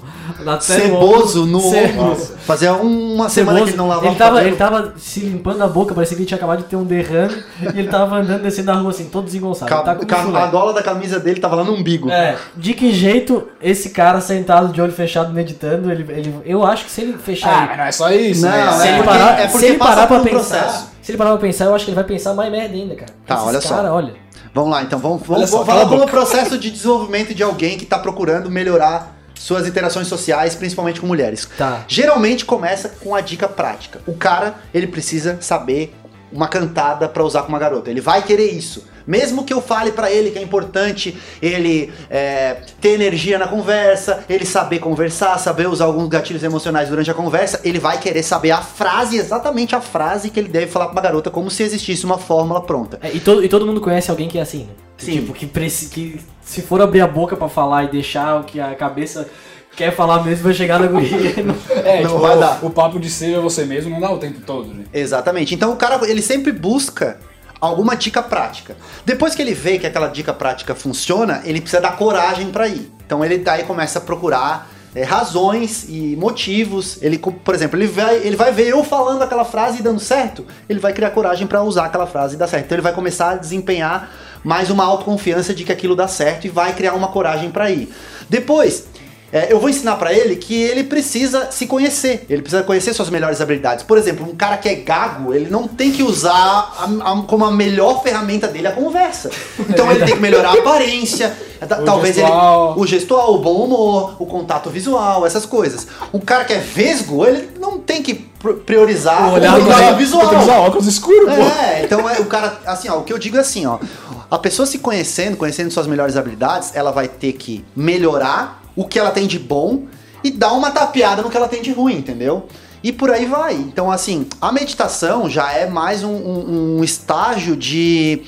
Speaker 3: Ceboso no
Speaker 1: Ceboso.
Speaker 3: ombro. Fazia uma semana que ele não lavava
Speaker 1: ele
Speaker 3: o
Speaker 1: tava,
Speaker 3: cabelo.
Speaker 1: ele tava se limpando a boca, parecia que ele tinha acabado de ter um derrame e ele tava andando descendo a rua assim, todo desengonçado.
Speaker 3: Ca-
Speaker 1: Ele tá
Speaker 3: a gola da camisa dele tava lá no umbigo.
Speaker 1: É, de que jeito esse cara sentado de olho fechado meditando, ele, ele eu acho que se ele fechar
Speaker 2: Ah, mas não é só isso,
Speaker 3: Não,
Speaker 2: né?
Speaker 3: é
Speaker 1: se ele
Speaker 3: porque-
Speaker 1: parar,
Speaker 3: é porque
Speaker 1: se ele
Speaker 3: passa
Speaker 1: parar pra
Speaker 3: um
Speaker 1: pensar,
Speaker 3: processo.
Speaker 1: se ele parar pra pensar, eu acho que ele vai pensar mais merda ainda, cara.
Speaker 3: Tá,
Speaker 1: Esses
Speaker 3: olha só.
Speaker 1: cara, olha.
Speaker 3: Vamos lá, então. Vamos, vamos,
Speaker 2: só,
Speaker 3: vamos falar como processo de desenvolvimento de alguém que tá procurando melhorar suas interações sociais, principalmente com mulheres.
Speaker 1: Tá.
Speaker 3: Geralmente começa com a dica prática. O cara, ele precisa saber uma cantada pra usar com uma garota. Ele vai querer isso. Mesmo que eu fale pra ele que é importante ele é, ter energia na conversa, ele saber conversar, saber usar alguns gatilhos emocionais durante a conversa, ele vai querer saber a frase, exatamente a frase que ele deve falar pra uma garota, como se existisse uma fórmula pronta.
Speaker 1: É, e, todo, e todo mundo conhece alguém que é assim, né?
Speaker 3: Sim.
Speaker 1: Tipo, que, que se for abrir a boca pra falar e deixar o que a cabeça quer falar mesmo, vai chegar na guria. não-
Speaker 2: É,
Speaker 3: Não
Speaker 2: tipo,
Speaker 3: vai
Speaker 2: o,
Speaker 3: dar.
Speaker 2: o papo de ser você mesmo não dá o tempo todo, né?
Speaker 3: Exatamente. Então o cara, ele sempre busca alguma dica prática. Depois que ele vê que aquela dica prática funciona, ele precisa dar coragem pra ir. Então ele daí começa a procurar é, razões e motivos. Ele, por exemplo, ele vai, ele vai ver eu falando aquela frase e dando certo, ele vai criar coragem pra usar aquela frase e dar certo. Então ele vai começar a desempenhar mais uma autoconfiança de que aquilo dá certo e vai criar uma coragem pra ir. Depois, é, eu vou ensinar pra ele que ele precisa se conhecer, ele precisa conhecer suas melhores habilidades. Por exemplo, um cara que é gago, ele não tem que usar a- a- como a melhor ferramenta dele a conversa. Então ele tem que melhorar a aparência, ta-
Speaker 2: O
Speaker 3: talvez
Speaker 2: gestual.
Speaker 3: ele o gestual, o bom humor, o contato visual, essas coisas. Um cara que é vesgo, ele não tem que pr- priorizar
Speaker 1: O olhar
Speaker 3: o visual.
Speaker 2: Tem que usar óculos escuros, pô.
Speaker 3: É, então é, o cara, assim, ó, o que eu digo é assim, ó, a pessoa se conhecendo, conhecendo suas melhores habilidades, ela vai ter que melhorar o que ela tem de bom e dar uma tapeada no que ela tem de ruim, entendeu? E por aí vai. Então, assim, a meditação já é mais um, um- um estágio de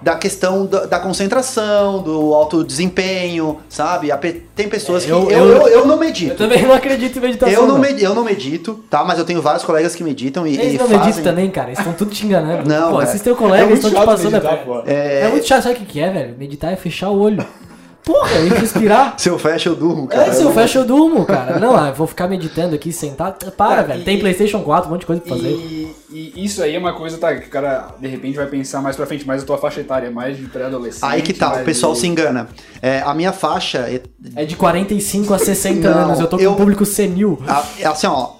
Speaker 3: da questão da, da concentração, do alto desempenho, sabe? A Tem pessoas
Speaker 1: É,
Speaker 3: que.
Speaker 1: eu-
Speaker 3: Eu, eu,
Speaker 1: eu-
Speaker 3: não medito.
Speaker 1: Eu também não acredito em meditação.
Speaker 3: Eu não, med- eu não medito, tá? Mas eu tenho vários colegas que meditam e,
Speaker 1: Eles
Speaker 3: e
Speaker 1: não
Speaker 3: fazem.
Speaker 1: meditam também, cara. Eles estão tudo te enganando.
Speaker 3: Não,
Speaker 1: Pô,
Speaker 3: é.
Speaker 1: esses teus
Speaker 2: É
Speaker 1: colegas
Speaker 2: muito
Speaker 1: estão te passando a
Speaker 2: meditar,
Speaker 1: perna.
Speaker 2: pô.
Speaker 1: É... muito chato, sabe o que que é, velho? Meditar é fechar o olho. Porra, e respirar.
Speaker 3: Se eu fecho, eu durmo, cara.
Speaker 1: É, se eu fecho, eu durmo, cara. Não, ah, eu vou ficar meditando aqui, sentado. Para, velho.
Speaker 2: e-
Speaker 1: Tem Playstation 4, um monte de coisa pra fazer.
Speaker 2: E, e isso aí é uma coisa, tá, que o cara de repente vai pensar mais pra frente, mais a tua faixa etária, mais de pré-adolescente.
Speaker 3: Aí que tá, o pessoal
Speaker 2: de-
Speaker 3: se engana. É, a minha faixa, é,
Speaker 1: É de 45 a 60
Speaker 3: Não,
Speaker 1: anos. Eu tô com
Speaker 3: eu-
Speaker 1: um público senil.
Speaker 3: a- é assim, ó.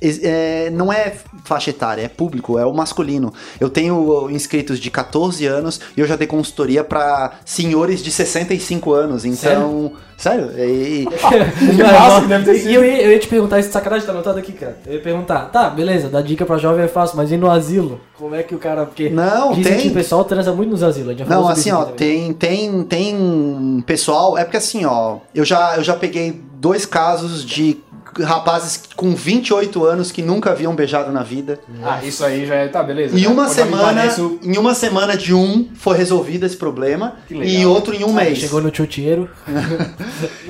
Speaker 3: É, não é faixa etária, é público, é o masculino. Eu tenho inscritos de 14 anos e eu já dei consultoria pra senhores de 65 anos. Então, sério? E-
Speaker 2: ter sido.
Speaker 1: E eu ia, eu ia te perguntar, esse sacanagem tá anotado aqui, cara. Eu ia perguntar, tá, beleza, dar dica pra jovem é fácil, mas e no asilo? Como é que o cara. Porque
Speaker 3: Não,
Speaker 1: dizem
Speaker 3: tem.
Speaker 1: que o pessoal transa muito nos asilos. a gente já falou
Speaker 3: Não, assim, ó,
Speaker 1: também.
Speaker 3: tem, tem, tem pessoal. É porque assim, ó, eu já, eu já peguei dois casos de rapazes com 28 anos que nunca haviam beijado na vida.
Speaker 2: Ah, isso aí já é. Tá, beleza.
Speaker 3: Em uma semana,
Speaker 2: isso.
Speaker 3: em uma semana de um foi resolvido esse problema
Speaker 2: Que
Speaker 3: e outro em um
Speaker 1: Aí
Speaker 3: mês.
Speaker 1: Chegou no chutieiro.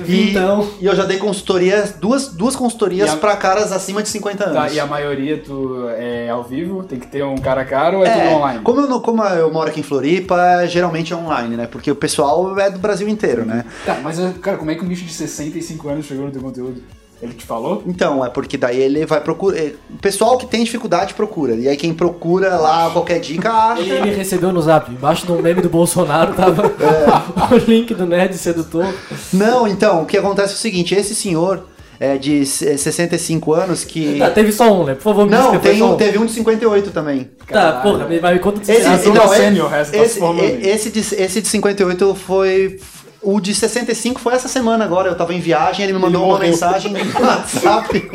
Speaker 3: E,
Speaker 1: então.
Speaker 3: e eu já dei consultorias, duas, duas consultorias
Speaker 2: a-
Speaker 3: pra caras acima de 50 anos.
Speaker 2: Tá, e a maioria tu é ao vivo? Tem que ter um cara a cara ou é,
Speaker 3: É,
Speaker 2: tudo online?
Speaker 3: como eu, não- como eu moro aqui em Floripa, geralmente é online, né? Porque o pessoal é do Brasil inteiro, né?
Speaker 2: Tá, mas cara, como é que um bicho de 65 anos chegou no teu conteúdo? Ele te falou?
Speaker 3: Então, é porque daí ele vai procurar. O pessoal que tem dificuldade procura. E aí quem procura lá qualquer dica acha.
Speaker 1: Ele me recebeu no zap. Embaixo do meme do Bolsonaro tava
Speaker 3: É.
Speaker 1: o link do Nerd Sedutor.
Speaker 3: Não, então, o que acontece é o seguinte: esse senhor é de se- 65 anos que.
Speaker 1: Tá, teve só um, né? Por favor, me
Speaker 3: Não, tem um, teve um de 58 também.
Speaker 1: Tá, porra, me, mas me conta do
Speaker 3: Esse,
Speaker 2: Ah, turma
Speaker 3: não,
Speaker 2: sênior, o resto tá se
Speaker 3: esse,
Speaker 2: formando.
Speaker 3: esse, de, esse de 58 foi. O de 65 foi essa semana agora. Eu tava em viagem, ele me mandou uma
Speaker 2: morreu.
Speaker 3: mensagem no WhatsApp.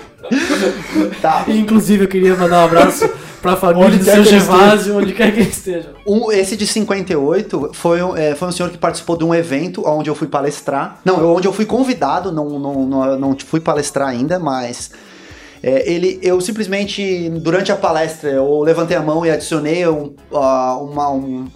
Speaker 3: tá.
Speaker 1: Inclusive, eu queria mandar um abraço pra família
Speaker 2: Onde
Speaker 1: do seu
Speaker 2: ele
Speaker 1: Gervásio, onde quer que ele esteja.
Speaker 3: Um, esse de 58 foi, um- é, foi um senhor que participou de um evento onde eu fui palestrar. Não, eu- onde eu fui convidado, não, não, não, não fui palestrar ainda, mas. é, ele, eu simplesmente, durante a palestra, eu levantei a mão e adicionei um, ah, uma- um,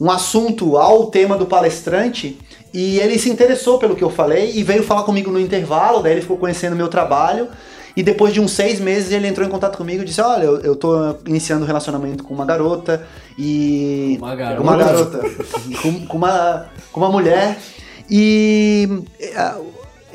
Speaker 3: um assunto ao tema do palestrante. E ele se interessou pelo que eu falei e veio falar comigo no intervalo, daí ele ficou conhecendo meu trabalho. E depois de uns seis meses ele entrou em contato comigo e disse: Olha, eu, eu tô iniciando um relacionamento com uma garota e.
Speaker 1: Uma garota.
Speaker 3: Uma garota. com, com uma, com uma mulher. E.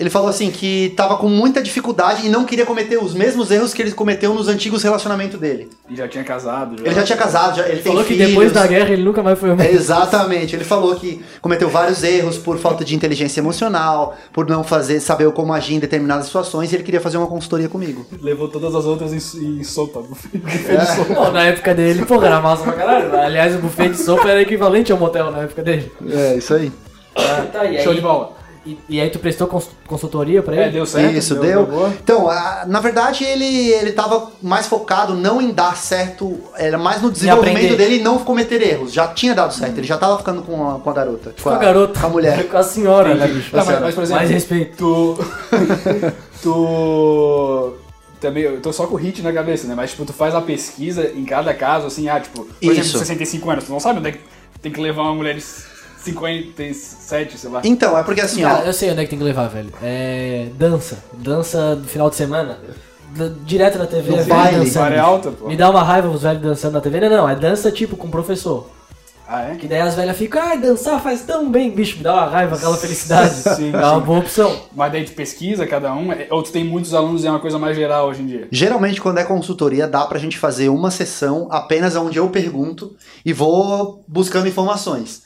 Speaker 3: Ele falou assim que tava com muita dificuldade e não queria cometer os mesmos erros que ele cometeu nos antigos relacionamentos dele.
Speaker 2: E já tinha casado.
Speaker 3: Ele já tinha casado, já, ele tem
Speaker 1: Falou que
Speaker 3: filhos.
Speaker 1: depois da guerra ele nunca mais foi o mesmo.
Speaker 3: Exatamente, ele falou que cometeu vários erros por falta de inteligência emocional, por não fazer, saber como agir em determinadas situações, e ele queria fazer uma consultoria comigo.
Speaker 2: Levou todas as outras em, em sopa.
Speaker 3: É.
Speaker 1: Pô, na época dele, porra, era massa pra caralho. Aliás, o buffet de sopa era equivalente ao motel na época dele.
Speaker 3: É, isso aí.
Speaker 1: Ah, tá, e aí,
Speaker 2: Show de bola.
Speaker 1: E, e aí tu prestou cons- consultoria pra ele?
Speaker 2: É, deu certo.
Speaker 3: Isso, deu.
Speaker 2: boa.
Speaker 3: Então, a- na verdade, ele, ele tava mais focado não em dar certo, era mais no desenvolvimento dele e não cometer erros. Já tinha dado certo, ele já tava ficando com a, com a garota.
Speaker 1: Com a garota.
Speaker 3: Com a mulher.
Speaker 1: Com a senhora, né, bicho?
Speaker 2: Não, mas, mas, por exemplo,
Speaker 1: Mais respeito.
Speaker 2: tu. tu. Também, eu tô só com o hit na cabeça, né? Mas, tipo, tu faz a pesquisa em cada caso, assim, ah, tipo, por
Speaker 3: Isso.
Speaker 2: exemplo, 65 anos, tu não sabe onde é que tem que levar uma mulher de 57, sei lá.
Speaker 3: Então, é porque assim, ó.
Speaker 1: eu sei onde é que tem que levar, velho. É. Dança. Dança do final de semana. D- direto na TV,
Speaker 3: No baile.
Speaker 1: dançando.
Speaker 2: Alta, pô.
Speaker 1: Me dá uma raiva os velhos dançando na TV. Não, não, é dança tipo com professor.
Speaker 2: Ah, é?
Speaker 1: Que daí as velhas ficam, ai, dançar faz tão bem, bicho, me dá uma raiva, aquela felicidade.
Speaker 2: Sim,
Speaker 1: é uma
Speaker 2: sim.
Speaker 1: boa opção.
Speaker 2: Mas daí tu pesquisa cada um, é- ou tu tem muitos alunos e é uma coisa mais geral hoje em dia.
Speaker 3: Geralmente, quando é consultoria, dá pra gente fazer uma sessão apenas onde eu pergunto e vou buscando informações.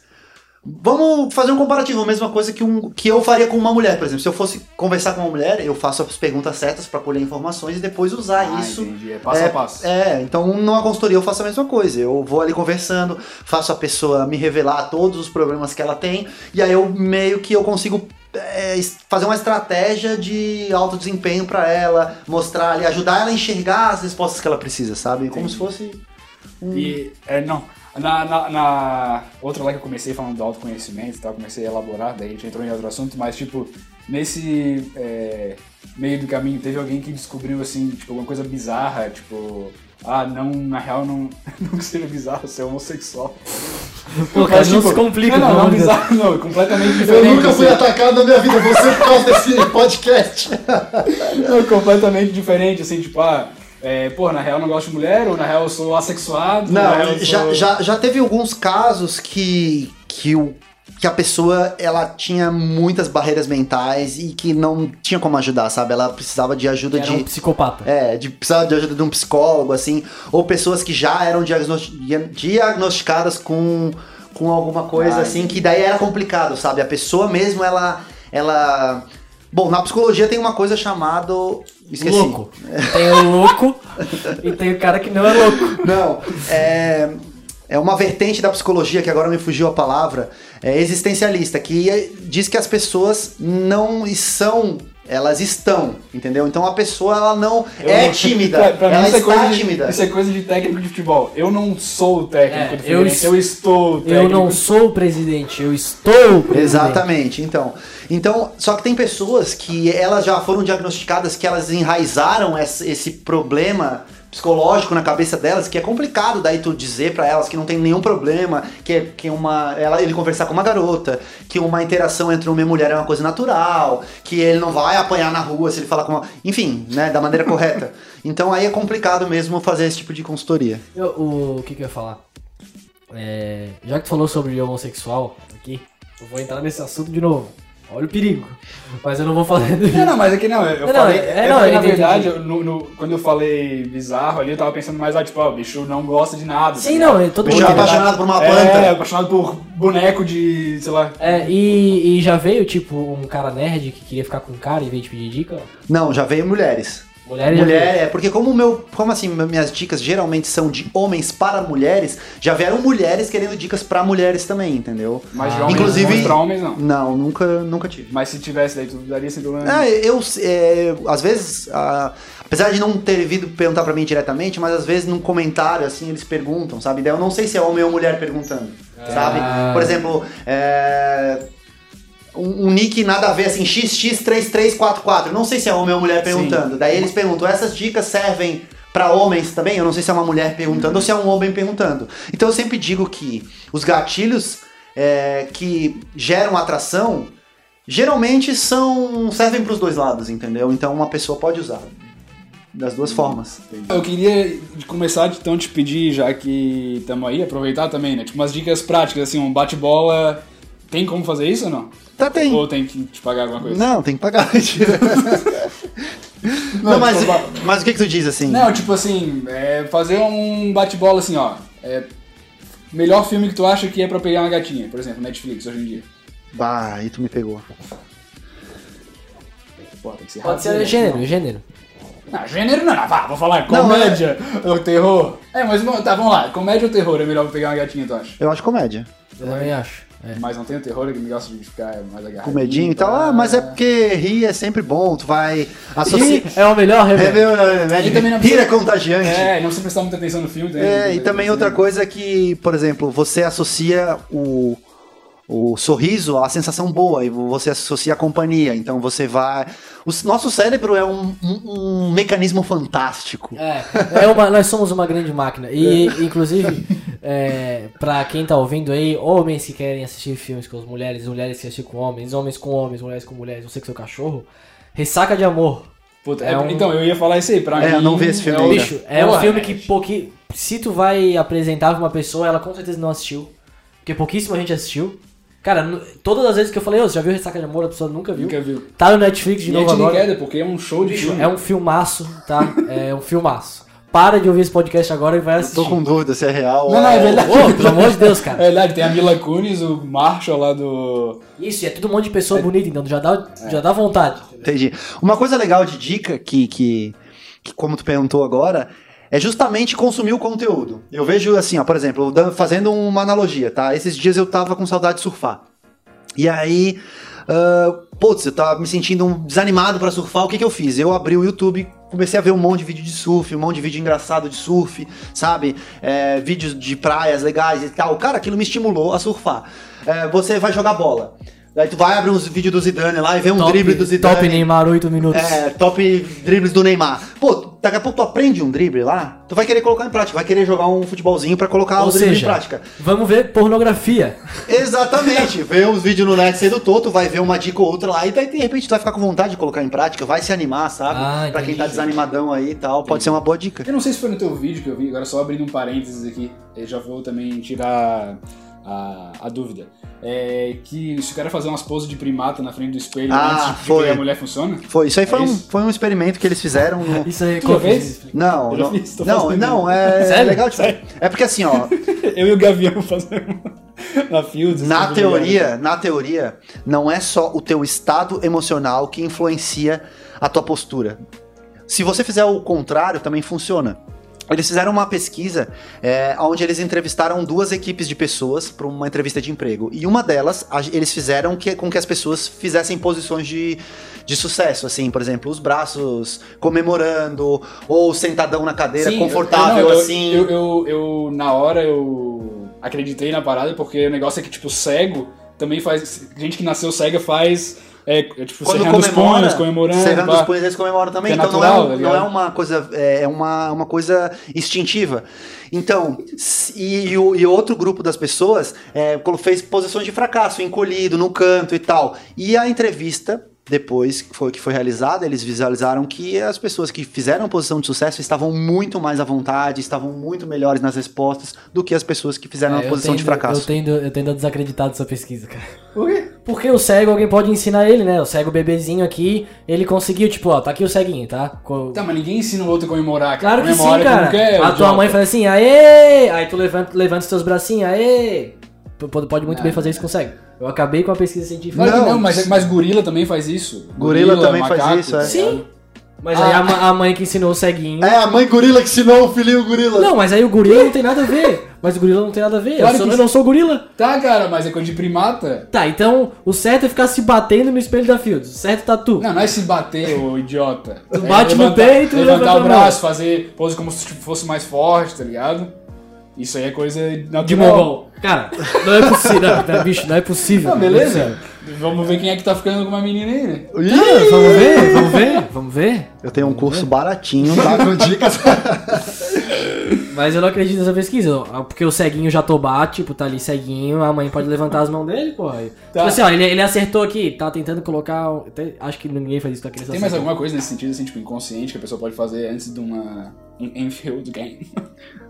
Speaker 3: Vamos fazer um comparativo, a mesma coisa que, um, que eu faria com uma mulher, por exemplo. Se eu fosse conversar com uma mulher, eu faço as perguntas certas pra colher informações e depois usar
Speaker 2: Ah,
Speaker 3: isso.
Speaker 2: entendi. É passo
Speaker 3: é,
Speaker 2: a passo.
Speaker 3: É, então numa consultoria eu faço a mesma coisa. Eu vou ali conversando, faço a pessoa me revelar todos os problemas que ela tem, e aí eu meio que eu consigo é, fazer uma estratégia de alto desempenho pra ela, mostrar ali, ajudar ela a enxergar as respostas que ela precisa, sabe? Como
Speaker 2: Entendi.
Speaker 3: se fosse.
Speaker 2: E, é, não, na, na, na outra lá que eu comecei falando do autoconhecimento e tal, comecei a elaborar, daí a gente entrou em outro assunto, mas, tipo, nesse é, meio do caminho, teve alguém que descobriu, assim, tipo, alguma coisa bizarra, tipo, ah, não, na real, não, não seria bizarro ser homossexual.
Speaker 1: Pô, cara, não se complica,
Speaker 2: Não, não, não bizarro, não, completamente diferente. assim.
Speaker 3: atacado na minha vida, você por causa desse podcast.
Speaker 2: Não, completamente diferente, assim, tipo, ah, é, pô, na real eu não gosto de mulher, ou na real eu sou assexuado,
Speaker 3: Não,
Speaker 2: eu
Speaker 3: já,
Speaker 2: sou-
Speaker 3: já, já teve alguns casos que, que, o, que a pessoa ela tinha muitas barreiras mentais e que não tinha como ajudar, sabe? Ela precisava de ajuda
Speaker 1: Era
Speaker 3: de.
Speaker 1: um psicopata.
Speaker 3: É, de precisava de ajuda de um psicólogo, assim, ou pessoas que já eram diagnosti- diagnosticadas com, com alguma coisa
Speaker 2: Ah,
Speaker 3: assim, que daí era complicado, sabe? A pessoa mesmo, ela. ela... Bom, na psicologia tem uma coisa chamada. Esqueci.
Speaker 1: Louco. Tem o louco e tem o cara que não é louco.
Speaker 3: Não, é, é uma vertente da psicologia, que agora me fugiu a palavra, é existencialista, que diz que as pessoas não são, elas estão, entendeu? Então a pessoa, ela não
Speaker 2: Eu
Speaker 3: é
Speaker 2: não-
Speaker 3: tímida,
Speaker 2: Pra, pra mim
Speaker 3: ela
Speaker 2: isso é,
Speaker 3: está
Speaker 2: coisa de,
Speaker 3: tímida.
Speaker 2: isso é coisa de técnico de futebol. Eu não sou o técnico
Speaker 1: É,
Speaker 2: do
Speaker 1: eu
Speaker 2: Fluminense, eu, estou o
Speaker 1: Eu
Speaker 2: técnico.
Speaker 1: não sou o presidente, eu estou o presidente.
Speaker 3: Exatamente, então. Então, só que tem pessoas que elas já foram diagnosticadas, que elas enraizaram esse, esse problema psicológico na cabeça delas, que é complicado daí tu dizer pra elas que não tem nenhum problema, que é que uma ela, ele conversar com uma garota, que uma interação entre homem e mulher é uma coisa natural, que ele não vai apanhar na rua se ele falar com uma, enfim, né, da maneira correta. Então aí é complicado mesmo fazer esse tipo de consultoria.
Speaker 1: Eu- o, o que que eu ia falar? É, já que tu falou sobre homossexual aqui, eu vou entrar nesse assunto de novo. Olha o perigo. Mas eu não vou falar do
Speaker 2: Não, não, mas é que não, eu
Speaker 1: Não,
Speaker 2: falei.
Speaker 1: é- é,
Speaker 2: é
Speaker 1: não, eu
Speaker 2: na
Speaker 1: entendi,
Speaker 2: verdade, eu- no, no- quando eu falei bizarro ali, eu tava pensando mais, ah, tipo, ó, o bicho não gosta de nada.
Speaker 1: Sim,
Speaker 2: tá
Speaker 1: não, é todo
Speaker 3: Bicho
Speaker 1: mundo.
Speaker 3: é apaixonado por uma
Speaker 2: É,
Speaker 3: planta.
Speaker 2: apaixonado por boneco de, sei lá.
Speaker 1: É, e, e já veio, tipo, um cara nerd que queria ficar com um cara em vez de pedir dica?
Speaker 3: Não, já veio mulheres.
Speaker 1: Mulher
Speaker 3: Mulher, é, porque como o meu, como assim, minhas dicas geralmente são de homens para mulheres, já vieram mulheres querendo dicas para mulheres também, entendeu?
Speaker 2: Mas de
Speaker 1: Ah.
Speaker 2: homens,
Speaker 3: Inclusive-
Speaker 2: homens pra homens, não.
Speaker 3: Não, nunca, nunca tive.
Speaker 2: Mas se tivesse, daí tu daria sem problema.
Speaker 3: Ah, eu, é, às vezes, ah, apesar de não ter vindo perguntar pra mim diretamente, mas às vezes num comentário, assim, eles perguntam, sabe? Daí eu não sei se é homem ou mulher perguntando, sabe? Por exemplo, é, um, um nick nada a ver, assim, XX3344, não sei se é homem ou mulher perguntando. Daí eles perguntam, essas dicas servem pra homens também? Eu não sei se é uma mulher perguntando ou se é um homem perguntando. Então eu sempre digo que os gatilhos é, que geram atração geralmente são servem para os dois lados, entendeu? Então uma pessoa pode usar. das duas formas.
Speaker 2: Eu queria começar então te pedir, já que estamos aí, aproveitar também, né? Tipo, umas dicas práticas, assim, um bate-bola. Tem como fazer isso ou não?
Speaker 3: Tá, tem.
Speaker 2: Ou tem que te pagar alguma coisa?
Speaker 3: Não, tem que pagar. não, mas,
Speaker 2: tipo,
Speaker 3: mas o que que tu diz assim?
Speaker 2: Não, tipo assim, é fazer um bate-bola assim, ó. É, melhor filme que tu acha que é pra pegar uma gatinha, por exemplo, Netflix hoje em dia.
Speaker 3: Bah, aí tu me pegou.
Speaker 2: Pô, tem que ser
Speaker 1: Pode
Speaker 2: rápido,
Speaker 1: ser
Speaker 2: né?
Speaker 1: gênero, gênero.
Speaker 2: Não, gênero não, vá, vou falar
Speaker 3: Não,
Speaker 2: comédia ou terror. É, mas não- tá, vamos lá. Comédia ou terror é melhor pra pegar uma gatinha, tu acha?
Speaker 3: Eu acho comédia.
Speaker 1: Eu também acho. É.
Speaker 2: Mas não tem o terror que me gosta de ficar mais agarrado.
Speaker 3: Com medinho e tal. Ah, mas é porque rir é sempre bom, tu vai associar.
Speaker 1: É o melhor
Speaker 3: É,
Speaker 1: remédio.
Speaker 3: meu, é,
Speaker 2: E também não
Speaker 3: rir é
Speaker 2: precisa-
Speaker 3: contagiante.
Speaker 2: É, não precisa prestar muita atenção no filme. também.
Speaker 3: É, e também outra coisa é que, por exemplo, você associa o, o sorriso à sensação boa e você associa a companhia. Então você vai. O nosso cérebro é um, um- um mecanismo fantástico.
Speaker 1: É, é uma- nós somos uma grande máquina. E, inclusive, é, pra quem tá ouvindo aí, homens que querem assistir filmes com as mulheres, mulheres que assistem com homens, homens com homens, mulheres com mulheres, você com seu cachorro, Ressaca de Amor.
Speaker 2: Puta,
Speaker 1: É
Speaker 2: é-
Speaker 1: um-
Speaker 2: Então, eu ia falar isso aí. Pra
Speaker 3: É,
Speaker 2: mim,
Speaker 3: eu não vi esse filme
Speaker 2: é
Speaker 3: ainda.
Speaker 1: Bicho, é um filme
Speaker 2: é.
Speaker 1: que pouqui... se tu vai apresentar pra uma pessoa, ela com certeza não assistiu. Porque pouquíssima gente assistiu. Cara, todas as vezes que eu falei, ô, você já viu Ressaca de Amor? A pessoa nunca viu.
Speaker 2: Nunca viu.
Speaker 1: Tá no Netflix de
Speaker 2: E
Speaker 1: novo
Speaker 2: é
Speaker 1: agora.
Speaker 2: Together, porque é um show de
Speaker 1: Bicho,
Speaker 2: filme.
Speaker 1: é um filmaço, tá? É um filmaço. Para de ouvir esse podcast agora e vai assistir.
Speaker 3: Tô com dúvida se é real
Speaker 2: Não,
Speaker 3: ou
Speaker 2: não, é verdade.
Speaker 1: Ô, pelo amor de Deus,
Speaker 2: É
Speaker 1: cara.
Speaker 2: verdade, tem a Mila Kunis, o Marshall lá do...
Speaker 1: Isso, e é tudo um monte de pessoa bonita, então já dá, já dá vontade.
Speaker 3: Entendi. Uma coisa legal de dica que, que, que, como tu perguntou agora, é justamente consumir o conteúdo. Eu vejo assim, ó, por exemplo, fazendo uma analogia, tá? Esses dias eu tava com saudade de surfar. E aí, ah, putz, eu tava me sentindo desanimado pra surfar. O que que eu fiz? Eu abri o YouTube, comecei a ver um monte de vídeo de surf, um monte de vídeo engraçado de surf, sabe? É, vídeos de praias legais e tal. Cara, aquilo me estimulou a surfar. É, você vai jogar bola. Aí tu vai abrir uns vídeos do Zidane lá e vê um drible do Zidane.
Speaker 1: top Neymar, 8 minutos.
Speaker 3: É, top dribles do Neymar. Pô, daqui a pouco tu aprende um drible lá, tu vai querer colocar em prática, vai querer jogar um futebolzinho pra colocar
Speaker 1: Ou
Speaker 3: o drible
Speaker 1: seja,
Speaker 3: em prática.
Speaker 1: vamos ver pornografia.
Speaker 3: Exatamente. vê uns vídeos no net sedutor, tu vai ver uma dica ou outra lá e daí de repente tu vai ficar com vontade de colocar em prática, vai se animar, sabe?
Speaker 1: Ah,
Speaker 3: pra quem tá desanimadão aí e tal, pode ser uma boa dica.
Speaker 2: Eu não sei se foi no teu vídeo que eu vi, agora só abrindo um parênteses aqui, eu já vou também tirar a, a dúvida. É que se o cara fazer umas poses de primata na frente do espelho
Speaker 3: Ah,
Speaker 2: antes de
Speaker 3: foi.
Speaker 2: a mulher, funciona?
Speaker 3: Foi, isso aí foi,
Speaker 2: É
Speaker 3: um,
Speaker 2: isso?
Speaker 3: foi um experimento que eles fizeram no...
Speaker 1: Isso aí,
Speaker 2: Tu já
Speaker 1: confia.
Speaker 2: fez?
Speaker 3: Não, não,
Speaker 2: fiz,
Speaker 3: não, não, é
Speaker 1: Sério?
Speaker 3: legal de É porque assim, ó,
Speaker 2: Eu e o Gavião fazendo na Fields.
Speaker 3: Na
Speaker 2: assim,
Speaker 3: teoria, na teoria, não é só o teu estado emocional que influencia a tua postura. Se você fizer o contrário, também funciona. Eles fizeram uma pesquisa é, onde eles entrevistaram duas equipes de pessoas para uma entrevista de emprego. E uma delas, a- eles fizeram que, com que as pessoas fizessem posições de, de sucesso, assim, por exemplo, os braços comemorando, ou sentadão na cadeira,
Speaker 2: Sim,
Speaker 3: confortável
Speaker 2: eu- eu-
Speaker 3: assim.
Speaker 2: Eu, eu, eu, na hora, eu acreditei na parada, porque o negócio é que, tipo, cego também faz. Gente que nasceu cega faz. É, é, tipo,
Speaker 3: Quando comemora,
Speaker 2: punhos, comemorando.
Speaker 3: cerrando
Speaker 2: pá.
Speaker 3: os punhos, eles comemoram também.
Speaker 2: É
Speaker 3: então
Speaker 2: natural,
Speaker 3: não,
Speaker 2: tá
Speaker 3: é, um- não é uma coisa, é é uma, uma coisa instintiva. Então, e, e o e outro grupo das pessoas é, fez posições de fracasso, encolhido, no canto e tal. E a entrevista, depois que foi, que foi realizada, eles visualizaram que as pessoas que fizeram posição de sucesso estavam muito mais à vontade, estavam muito melhores nas respostas do que as pessoas que fizeram
Speaker 1: É,
Speaker 3: a posição de
Speaker 1: tendo-
Speaker 3: fracasso.
Speaker 1: Eu tendo, eu tendo a desacreditar dessa pesquisa, cara.
Speaker 2: Por quê?
Speaker 1: Porque o cego, alguém pode ensinar ele, né? O cego bebezinho aqui, ele conseguiu, tipo, ó, tá aqui o ceguinho, tá? Co-
Speaker 2: Tá, mas ninguém ensina o outro a comemorar.
Speaker 1: Claro que sim,
Speaker 2: Comemora
Speaker 1: cara.
Speaker 2: como quer,
Speaker 1: a tua mãe faz assim, aê! Aí tu levanta, levanta os teus bracinhos, aê! Tu pode, pode muito
Speaker 2: Não,
Speaker 1: bem fazer isso com o cego. Eu acabei com a pesquisa científica.
Speaker 2: Que
Speaker 3: Não,
Speaker 2: não, mas, mas gorila também faz isso.
Speaker 3: Gorila também faz
Speaker 2: macaco,
Speaker 3: isso, é.
Speaker 1: Sim. Mas aí a, ma- a mãe que ensinou o ceguinho.
Speaker 3: É a mãe gorila que ensinou o filhinho gorila.
Speaker 1: Não, mas aí o gorila não tem nada a ver. Mas o gorila não tem nada a ver.
Speaker 2: Claro
Speaker 1: eu, sou-
Speaker 2: que
Speaker 1: eu não sou gorila.
Speaker 2: Tá, cara, mas é coisa de primata.
Speaker 1: Tá, então o certo é ficar se batendo no espelho da Fields. Certo tá tu.
Speaker 2: Não, não é se bater, ô idiota.
Speaker 1: Tu
Speaker 2: É
Speaker 1: bate no peito e
Speaker 2: levantar
Speaker 1: levanta a
Speaker 2: o
Speaker 1: mão.
Speaker 2: braço, fazer pose como se fosse mais forte, tá ligado? Isso aí é coisa natural.
Speaker 1: De mongol. Cara, não é possível. Não, não, bicho, não é possível.
Speaker 2: Não,
Speaker 1: Não é
Speaker 2: beleza? Vamos ver quem é que tá ficando com uma menina aí, né?
Speaker 1: Vamos ver, vamos ver, vamos ver.
Speaker 3: Eu tenho um curso baratinho, tá? Com dicas.
Speaker 1: Mas eu não acredito nessa pesquisa, ó, porque o ceguinho Jatobá, tipo, tá ali ceguinho, a mãe pode levantar as mãos dele, porra.
Speaker 2: Tá.
Speaker 1: Tipo assim, ó, ele, ele acertou aqui, tá tentando colocar. até- Acho que ninguém faz isso com a criança.
Speaker 2: Tem mais alguma coisa nesse sentido, assim, tipo, inconsciente que a pessoa pode fazer antes de uma. um infield game?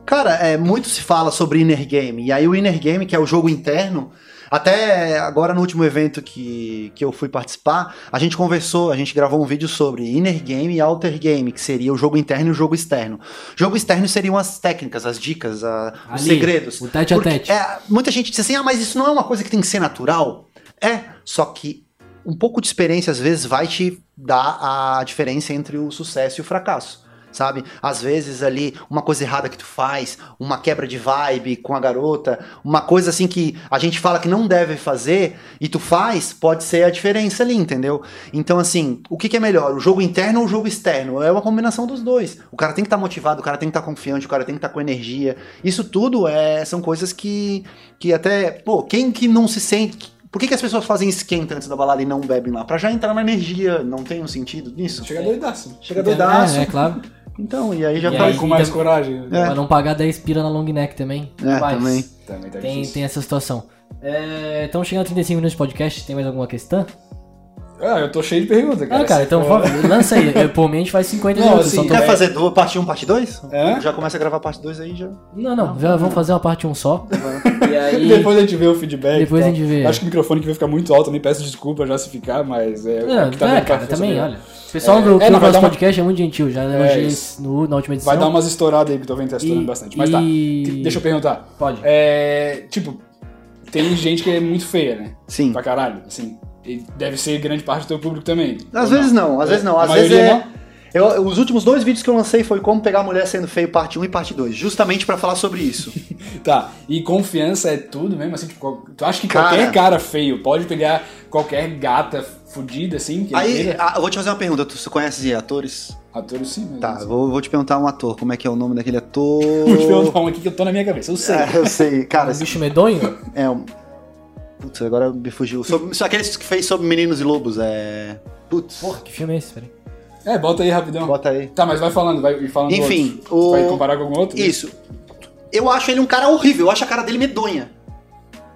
Speaker 3: Cara, é, muito se fala sobre inner game. E aí o inner game, que é o jogo interno, até agora no último evento que, que eu fui participar, a gente conversou, a gente gravou um vídeo sobre inner game e outer game, que seria o jogo interno e o jogo externo. Jogo externo seriam as técnicas, as dicas, a- os
Speaker 1: Ali,
Speaker 3: segredos.
Speaker 1: o tete a tete.
Speaker 3: é, muita gente diz assim, ah, mas isso não é uma coisa que tem que ser natural. É, só que um pouco de experiência às vezes vai te dar a diferença entre o sucesso e o fracasso. Sabe? Às vezes ali, uma coisa errada que tu faz, uma quebra de vibe com a garota, uma coisa assim que a gente fala que não deve fazer e tu faz, pode ser a diferença ali, entendeu? Então, assim, o que, que é melhor? O jogo interno ou o jogo externo? É uma combinação dos dois. O cara tem que estar motivado, o cara tem que estar confiante, o cara tem que estar com energia. Isso tudo é, são coisas que, que até. Pô, quem que não se sente. Por que, que as pessoas fazem esquenta antes da balada e não bebem lá? Pra já entrar na energia. Não tem um sentido nisso?
Speaker 2: Chega doidaço.
Speaker 3: Chega doidaço.
Speaker 1: É, é claro.
Speaker 3: Então, e aí já
Speaker 1: E aí-
Speaker 2: Com mais
Speaker 1: tam-
Speaker 2: coragem.
Speaker 3: É.
Speaker 1: Pra não pagar 10 pira na long neck também.
Speaker 3: É,
Speaker 1: Mas
Speaker 3: também.
Speaker 2: Também tá
Speaker 1: Tem,
Speaker 2: difícil.
Speaker 1: tem essa situação. É, estamos chegando a 35 minutos de podcast, tem mais alguma questão?
Speaker 2: Ah, eu tô cheio de perguntas, cara.
Speaker 1: Ah, cara, então
Speaker 2: for-
Speaker 1: lança aí. Eu, por mim a gente faz 50
Speaker 2: Não,
Speaker 1: minutos.
Speaker 2: assim,
Speaker 1: só tô-
Speaker 2: é-
Speaker 3: Quer fazer do, parte 1, parte 2?
Speaker 2: Hã?
Speaker 3: Já começa a gravar parte 2 aí já.
Speaker 1: Não, não, já vamos fazer uma parte 1 só. E aí.
Speaker 2: Depois a gente vê o feedback.
Speaker 1: Depois
Speaker 2: e
Speaker 1: a gente vê.
Speaker 2: Acho que o microfone que vai ficar muito alto, também peço desculpa já se ficar, mas é.
Speaker 1: Não,
Speaker 2: o que tá
Speaker 1: é,
Speaker 2: pra
Speaker 1: cara, também, olha. O pessoal
Speaker 2: É,
Speaker 1: do
Speaker 2: é,
Speaker 1: que
Speaker 2: não, vai dar uma-
Speaker 1: podcast é muito gentil, já elogiei
Speaker 2: isso.
Speaker 1: no, na última edição.
Speaker 2: Vai dar umas estouradas aí que eu tô vendo testando
Speaker 1: E-
Speaker 2: bastante. Mas tá.
Speaker 1: e-
Speaker 2: Deixa eu perguntar.
Speaker 1: Pode.
Speaker 2: É. Tipo, tem gente que é muito feia, né?
Speaker 3: Sim.
Speaker 2: Pra caralho, assim. E deve ser grande parte do teu público também.
Speaker 3: Às vezes não, às vezes não. Às vezes é.
Speaker 2: não?
Speaker 3: Eu- os últimos dois vídeos que eu lancei foi como pegar a mulher sendo feio, parte 1 e parte 2. Justamente pra falar sobre isso.
Speaker 2: Tá, e confiança é tudo mesmo, assim, tipo, tu acha que
Speaker 3: Cara.
Speaker 2: qualquer cara feio pode pegar qualquer gata fudida, assim,
Speaker 3: Aí, ah, eu vou te fazer uma pergunta. Tu conhece atores?
Speaker 2: Atores sim.
Speaker 3: Tá, eu vou, vou te perguntar um ator. Como é que é o nome daquele ator?
Speaker 2: Vou te perguntar um aqui que eu tô na minha cabeça, eu sei.
Speaker 3: É, eu sei. Cara,
Speaker 1: Um bicho medonho?
Speaker 3: é um. Putz, agora me fugiu. Sobre, só aqueles que fez sobre Meninos e Lobos. É. Putz.
Speaker 1: Porra, que filme é esse? Peraí.
Speaker 2: É, bota aí rapidão.
Speaker 3: Bota aí.
Speaker 2: Tá, mas vai falando, vai falando
Speaker 3: Enfim,
Speaker 2: outro.
Speaker 3: o-
Speaker 2: Vai comparar com algum outro?
Speaker 3: Isso. Eu acho ele um cara horrível. Eu acho a cara dele medonha.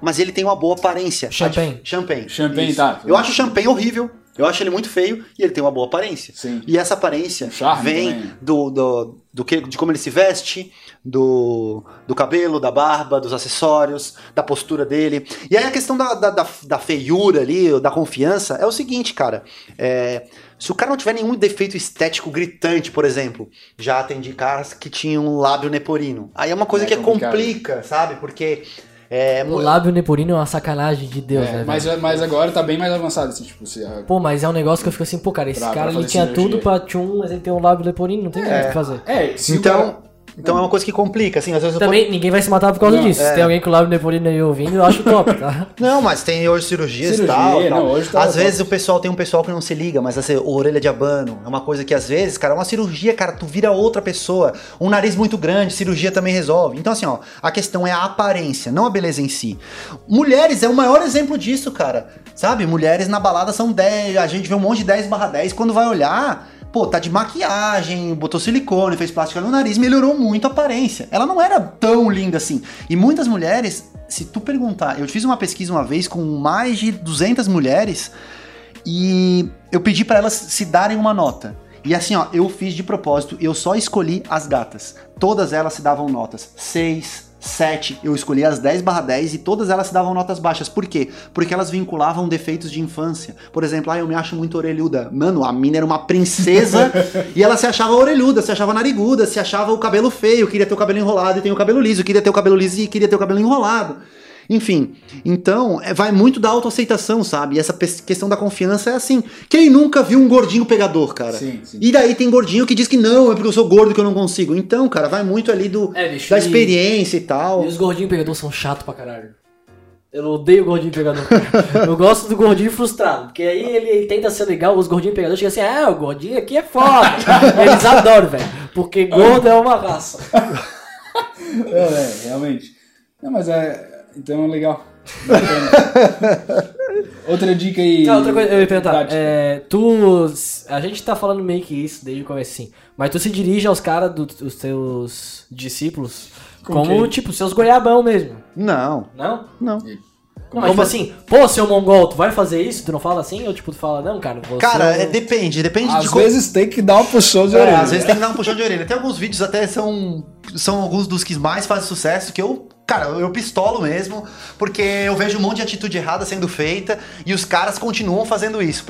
Speaker 3: Mas ele tem uma boa aparência.
Speaker 1: Champagne.
Speaker 3: Champagne.
Speaker 2: Champagne,
Speaker 3: Isso.
Speaker 2: tá.
Speaker 3: Eu acho o Champagne horrível. Eu acho ele muito feio e ele tem uma boa aparência.
Speaker 2: Sim.
Speaker 3: E essa aparência
Speaker 2: Charme
Speaker 3: vem
Speaker 2: também.
Speaker 3: do, do, do que, de como ele se veste, do, do cabelo, da barba, dos acessórios, da postura dele. E aí a questão da, da, da, da feiura ali, da confiança, é o seguinte, cara. É, se o cara não tiver nenhum defeito estético gritante, por exemplo, já atendi caras que tinham um lábio neporino. Aí é uma coisa
Speaker 2: É
Speaker 3: que
Speaker 2: complicado.
Speaker 3: complica, sabe? Porque. É,
Speaker 1: O lábio neporino é uma sacanagem de Deus,
Speaker 2: É,
Speaker 1: né?
Speaker 2: mas,
Speaker 1: velho?
Speaker 2: mas agora tá bem mais avançado, assim, tipo, se...
Speaker 1: Pô, mas é um negócio que eu fico assim, pô, cara, esse
Speaker 2: Pra-
Speaker 1: cara
Speaker 2: pra
Speaker 1: ele tinha
Speaker 2: sinergia.
Speaker 1: tudo pra tchum, mas ele tem um lábio leporino, não tem muito o que fazer.
Speaker 2: É, se o
Speaker 3: então,
Speaker 2: cara-
Speaker 3: então é uma coisa que complica, assim, às vezes eu
Speaker 1: Também ninguém vai se matar por causa
Speaker 2: Não,
Speaker 1: disso.
Speaker 3: é.
Speaker 1: Se tem alguém com o lábio leporino aí ouvindo, eu acho top, tá?
Speaker 3: Não, mas tem hoje cirurgias
Speaker 2: Cirurgia,
Speaker 3: e tal. tal.
Speaker 2: não, hoje tá-
Speaker 3: às
Speaker 2: tá-
Speaker 3: vezes o pessoal tem um pessoal que não se liga, mas assim, orelha de abano é uma coisa que às vezes, cara, é uma cirurgia, cara, tu vira outra pessoa. Um nariz muito grande, cirurgia também resolve. Então, assim, ó, a questão é a aparência, não a beleza em si. Mulheres é o maior exemplo disso, cara. Sabe? Mulheres na balada são 10, a gente vê um monte de 10 barra 10, quando vai olhar. Pô, tá de maquiagem, botou silicone, fez plástica no nariz, melhorou muito a aparência. Ela não era tão linda assim. E muitas mulheres, se tu perguntar, eu fiz uma pesquisa uma vez com mais de 200 mulheres e eu pedi pra elas se darem uma nota. E assim, ó, eu fiz de propósito, eu só escolhi as gatas. Todas elas se davam notas 6, 7, eu escolhi as 10 barra 10 e todas elas se davam notas baixas. Por quê? Porque elas vinculavam defeitos de infância. Por exemplo, ah, eu me acho muito orelhuda. Mano, a mina era uma princesa e ela se achava orelhuda, se achava nariguda, se achava o cabelo feio, queria ter o cabelo enrolado e tem o cabelo liso, queria ter o cabelo liso e queria ter o cabelo enrolado. Enfim, então é, vai muito da autoaceitação, sabe? E essa questão da confiança é assim. Quem nunca viu um gordinho pegador, cara?
Speaker 2: Sim, sim.
Speaker 3: E daí tem gordinho que diz que não, é porque eu sou gordo que eu não consigo. Então, cara, vai muito ali do,
Speaker 1: É, bicho,
Speaker 3: da
Speaker 1: e-
Speaker 3: experiência e tal.
Speaker 1: E os gordinhos pegadores são chatos pra caralho. Eu odeio o gordinho pegador. eu gosto do gordinho frustrado, porque aí ele, ele tenta ser legal, os gordinhos pegadores chegam assim, ah, o gordinho aqui é foda. Eles adoram, velho. Porque gordo é uma raça.
Speaker 2: É, é, realmente. Não, mas é... Então, legal. Outra dica aí.
Speaker 1: Ah, outra coisa, eu ia perguntar. É, tu. A gente tá falando meio que isso desde o começo, assim. Mas tu se dirige aos caras dos teus discípulos
Speaker 2: Com
Speaker 1: como,
Speaker 2: quem?
Speaker 1: tipo, seus goiabão mesmo.
Speaker 3: Não,
Speaker 1: Não?
Speaker 3: não.
Speaker 1: Não, mas tipo assim, pô, seu mongol, tu vai fazer isso? Tu não fala assim? Ou tipo, tu fala, não, cara, você.
Speaker 3: Cara,
Speaker 1: é
Speaker 3: é, depende, depende
Speaker 2: Às
Speaker 3: de como.
Speaker 2: vezes tem que dar uma puxão de
Speaker 3: É,
Speaker 2: orelha.
Speaker 3: às vezes tem que dar um puxão de orelha. Tem alguns vídeos até são são alguns dos que mais fazem sucesso que eu, cara, eu pistolo mesmo, porque eu vejo um monte de atitude errada sendo feita e os caras continuam fazendo isso.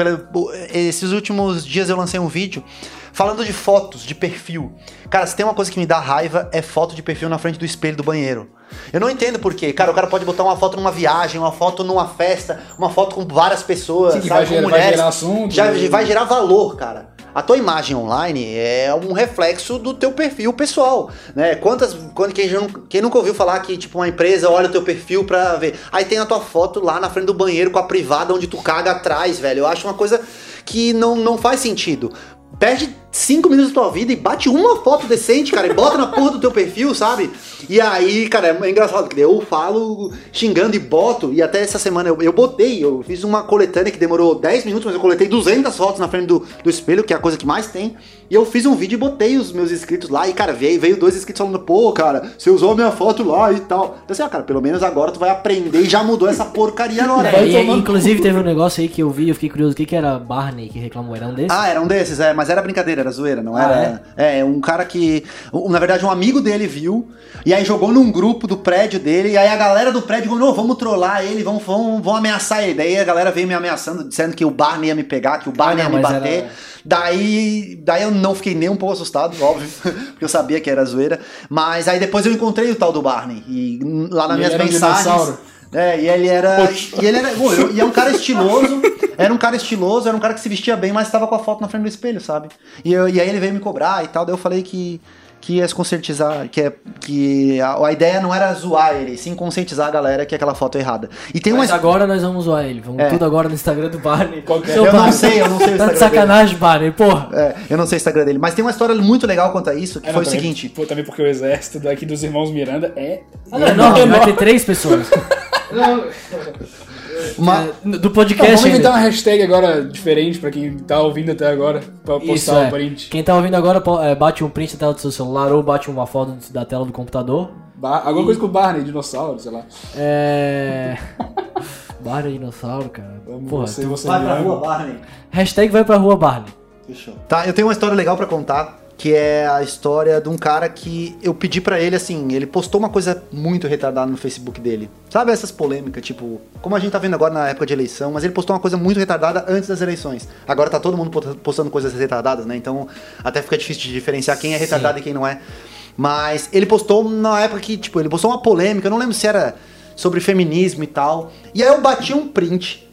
Speaker 3: Esses últimos dias eu lancei um vídeo falando de fotos de perfil. Cara, se tem uma coisa que me dá raiva é foto de perfil na frente do espelho do banheiro. Eu não entendo por quê. Cara, o cara pode botar uma foto numa viagem, uma foto numa festa, uma foto com várias pessoas,
Speaker 2: Sim,
Speaker 3: sabe,
Speaker 2: vai
Speaker 3: com
Speaker 2: gerar- vai
Speaker 3: mulheres.
Speaker 2: gerar assunto,
Speaker 3: Já vai gerar valor, cara. A tua imagem online é um reflexo do teu perfil pessoal, né? Quantas, quando quem, quem nunca ouviu falar que tipo uma empresa olha o teu perfil pra ver, aí tem a tua foto lá na frente do banheiro com a privada onde tu caga atrás, velho. Eu acho uma coisa que não, não faz sentido. Perde cinco minutos da tua vida e bate uma foto decente, cara, e bota na porra do teu perfil, sabe? E aí, cara, é engraçado, que eu falo xingando e boto, e até essa semana eu, eu botei, eu fiz uma coletânea que demorou 10 minutos, mas eu coletei 200 fotos na frente do, do espelho, que é a coisa que mais tem, e eu fiz um vídeo e botei os meus inscritos lá, e cara, veio, veio dois inscritos falando, pô, cara, você usou a minha foto lá e tal. Então assim, ah, cara, pelo menos agora tu vai aprender e já mudou essa porcaria agora.
Speaker 1: É, e, inclusive teve um negócio aí que eu vi, eu fiquei curioso, o que, que era Barney que reclamou? Era um desses?
Speaker 3: Ah, era um desses, é, mas era brincadeira, era zoeira, não
Speaker 1: Ah,
Speaker 3: era. é? um cara que. um- Na verdade, um amigo dele viu, e aí jogou num grupo do prédio dele, e aí a galera do prédio falou: vamos trollar ele, vamos, vamos, vamos ameaçar ele. Daí a galera veio me ameaçando, dizendo que o Barney ia me pegar, que o Barney
Speaker 1: Ah, não,
Speaker 3: ia me bater.
Speaker 1: era-
Speaker 3: Daí, daí eu não fiquei nem um pouco assustado, óbvio, porque eu sabia que era zoeira. Mas aí depois eu encontrei o tal do Barney, e lá nas
Speaker 2: E
Speaker 3: minhas
Speaker 2: ele era um
Speaker 3: mensagens.
Speaker 2: dinossauro.
Speaker 3: É, e ele era. E ele era. pô, eu- e é um cara estiloso. Era um cara estiloso, era um cara que se vestia bem, mas estava com a foto na frente do espelho, sabe? E, eu- e aí ele veio me cobrar e tal, daí eu falei que. Que ia se conscientizar, que, é, que a, a ideia não era zoar ele, sim conscientizar a galera que aquela foto é errada. E tem uma.
Speaker 1: Mas agora nós vamos zoar ele. Vamos
Speaker 3: É.
Speaker 1: tudo agora no Instagram do Barney.
Speaker 2: Qual que é?
Speaker 1: Seu
Speaker 3: Eu não sei, eu não sei o
Speaker 1: Tá
Speaker 3: Instagram
Speaker 1: de sacanagem, Barney, porra.
Speaker 3: É, eu não sei o Instagram dele, mas tem uma história muito legal quanto a isso, que
Speaker 2: É,
Speaker 3: foi
Speaker 2: não,
Speaker 3: o
Speaker 2: também-
Speaker 3: seguinte.
Speaker 2: Pô, também porque o exército daqui dos irmãos Miranda é.
Speaker 1: Ah, não, é enorme, vai ter três pessoas.
Speaker 3: Uma,
Speaker 1: É, do
Speaker 2: Não,
Speaker 1: podcast
Speaker 2: vamos inventar
Speaker 1: ainda.
Speaker 2: uma hashtag agora diferente pra quem tá ouvindo até agora, pra postar
Speaker 1: Isso,
Speaker 2: o
Speaker 1: é.
Speaker 2: print.
Speaker 1: Quem tá ouvindo agora, é, bate um print da tela do seu celular ou bate uma foto da tela do computador.
Speaker 2: Ba alguma coisa com o Barney, dinossauro, sei lá.
Speaker 1: É... Barney dinossauro, cara.
Speaker 2: Vamos,
Speaker 1: Porra,
Speaker 2: você, você
Speaker 3: vai pra rua, Barney.
Speaker 1: Hashtag vai pra rua, Barney.
Speaker 3: Fechou. Tá, eu tenho uma história legal pra contar, que é a história de um cara que eu pedi pra ele assim, ele postou uma coisa muito retardada no Facebook dele. Sabe essas polêmicas, tipo, como a gente tá vendo agora na época de eleição, mas ele postou uma coisa muito retardada antes das eleições. Agora tá todo mundo postando coisas retardadas, né? Então até fica difícil de diferenciar quem é retardado e quem não é. Mas ele postou na época que, tipo, ele postou uma polêmica, eu não lembro se era sobre feminismo e tal. E aí eu bati um print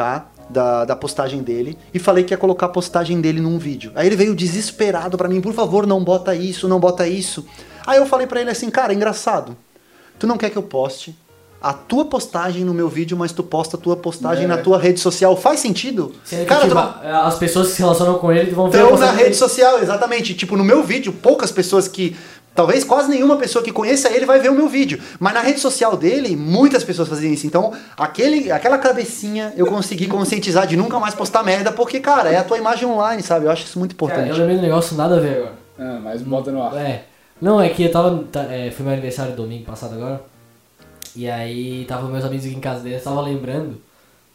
Speaker 3: tá? Da, da postagem dele e falei que ia colocar a postagem dele num vídeo. Aí ele veio desesperado pra mim, por favor, não bota isso, não bota isso. Aí eu falei pra ele assim, cara, engraçado. Tu não quer que eu poste a tua postagem no meu vídeo, mas tu posta a tua postagem
Speaker 2: É.
Speaker 3: na tua rede social. Faz sentido?
Speaker 1: Sendo que,
Speaker 3: Cara,
Speaker 1: tipo,
Speaker 3: não...
Speaker 1: as pessoas que se relacionam com ele vão ver a
Speaker 3: Então, na rede social, exatamente. Tipo, no meu vídeo, poucas pessoas que. Talvez quase nenhuma pessoa que conheça ele vai ver o meu vídeo. Mas na rede social dele, muitas pessoas fazem isso. Então, aquele, aquela cabecinha eu consegui conscientizar de nunca mais postar merda, porque, cara, é a tua imagem online, sabe? Eu acho isso muito
Speaker 1: Cara,
Speaker 3: importante.
Speaker 1: eu lembrei do negócio nada a ver agora.
Speaker 2: Ah, mas bota no ar.
Speaker 1: É. Não, é que eu tava. tá, é, foi meu aniversário domingo passado agora. E aí tava meus amigos aqui em casa deles, tava lembrando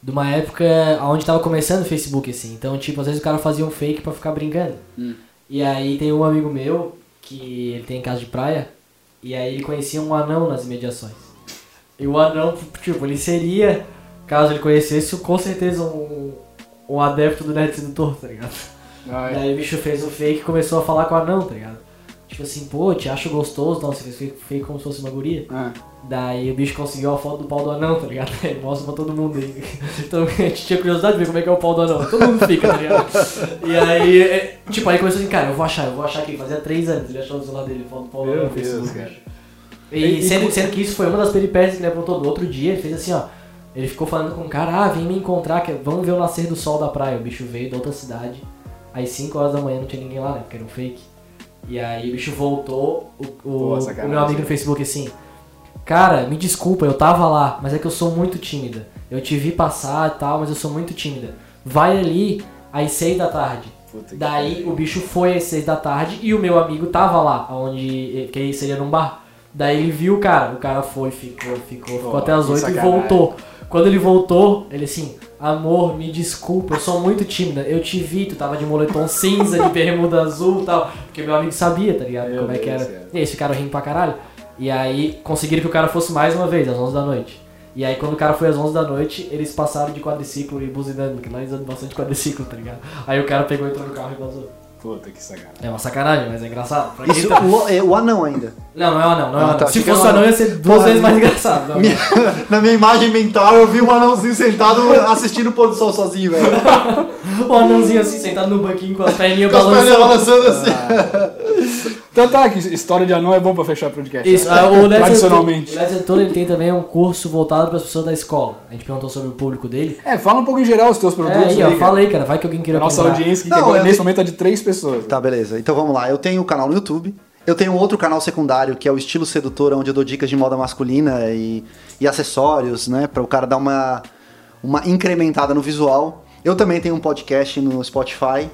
Speaker 1: de uma época onde tava começando o Facebook, assim. Então, tipo, às vezes o cara fazia um fake pra ficar brincando. E aí tem um amigo meu que ele tem casa de praia. E aí ele conhecia um anão nas imediações. E o anão, tipo, ele seria, caso ele conhecesse, com certeza um, um adepto do Net Sedutor, tá ligado?
Speaker 2: É.
Speaker 1: Daí o bicho fez o fake e começou a falar com o anão, tá ligado? Tipo assim, pô, te acho gostoso, não, você fez como se fosse uma guria.
Speaker 2: Ah.
Speaker 1: Daí o bicho conseguiu a foto do pau do anão, tá ligado? Ele mostra pra todo mundo aí. Então a gente tinha curiosidade de ver como é que é o pau do anão. Todo mundo fica, tá ligado? E aí, é, tipo, aí começou assim, cara, eu vou achar, eu vou achar aqui. Fazia três anos ele achou do celular dele, foto do pau do
Speaker 2: Meu
Speaker 1: anão no
Speaker 2: Deus, cara.
Speaker 1: E,
Speaker 2: E-
Speaker 1: sendo, sendo que isso foi uma das peripécias que ele apontou do outro dia, ele fez assim, ó. Ele ficou falando com o cara, ah, vem me encontrar, que vamos ver o nascer do sol da praia. O bicho veio da outra cidade. Às 5 horas da manhã não tinha ninguém lá, né? Porque era um fake. E aí o bicho voltou, o, o, o meu amigo no Facebook assim, cara, me desculpa, eu tava lá, mas é que eu sou muito tímida. Eu te vi passar e tal, mas eu sou muito tímida. Vai ali às seis da tarde.
Speaker 2: Puta
Speaker 1: Daí o bicho foi às seis da tarde e o meu amigo tava lá, onde que seria num bar. Daí ele viu o cara, o cara foi, ficou, ficou, ficou até as oito e voltou. Quando ele voltou, ele assim, amor, me desculpa, eu sou muito tímida. Eu te vi, tu tava de moletom cinza, de bermuda azul e tal. Porque meu amigo sabia, tá ligado?
Speaker 2: Meu
Speaker 1: Como é que
Speaker 2: Deus
Speaker 1: era.
Speaker 2: céu.
Speaker 1: E aí esse cara rindo pra caralho. E aí conseguiram que o cara fosse mais uma vez, às 11 da noite. E aí quando o cara foi às 11 da noite, eles passaram de quadriciclo e buzinando, que lá eles andam bastante quadriciclo, tá ligado? Aí o cara pegou, entrou no carro e vazou.
Speaker 2: Puta que sacanagem.
Speaker 1: É uma sacanagem, mas é engraçado. Pra
Speaker 3: Isso,
Speaker 1: tá-
Speaker 3: o, é, o anão ainda.
Speaker 1: Não, não é um anão, não é
Speaker 3: Ah,
Speaker 1: anão.
Speaker 3: tá,
Speaker 1: Se
Speaker 3: que
Speaker 1: fosse um anão ia ser duas
Speaker 3: Porra,
Speaker 1: vezes mais engraçado. Não,
Speaker 3: Minha- na minha imagem mental, eu vi um anãozinho sentado assistindo o pôr do sol sozinho, velho.
Speaker 1: O anãozinho assim, sentado no banquinho com as perninhas
Speaker 3: Com as perninhas
Speaker 1: balançando.
Speaker 3: balançando assim.
Speaker 2: Então tá, que história de anão é bom pra fechar o podcast.
Speaker 1: Isso, ah, o Let's
Speaker 2: Tradicionalmente.
Speaker 1: O Let's ele tem também um curso voltado para as pessoas da escola. A gente perguntou sobre o público dele.
Speaker 2: É, fala um pouco em geral os teus
Speaker 1: É,
Speaker 2: produtos.
Speaker 1: aí, ó,
Speaker 2: cara.
Speaker 1: fala aí, cara. Vai que alguém queira
Speaker 2: nossa
Speaker 1: comprar.
Speaker 2: audiência, que
Speaker 3: Não,
Speaker 2: agora,
Speaker 3: eu
Speaker 2: nesse momento é de três pessoas.
Speaker 3: Tá, beleza. Então vamos lá. Eu tenho o canal no YouTube. Eu tenho outro canal secundário, que é o Estilo Sedutor, onde eu dou dicas de moda masculina e, e acessórios, né? Para o cara dar uma, uma incrementada no visual. Eu também tenho um podcast no Spotify.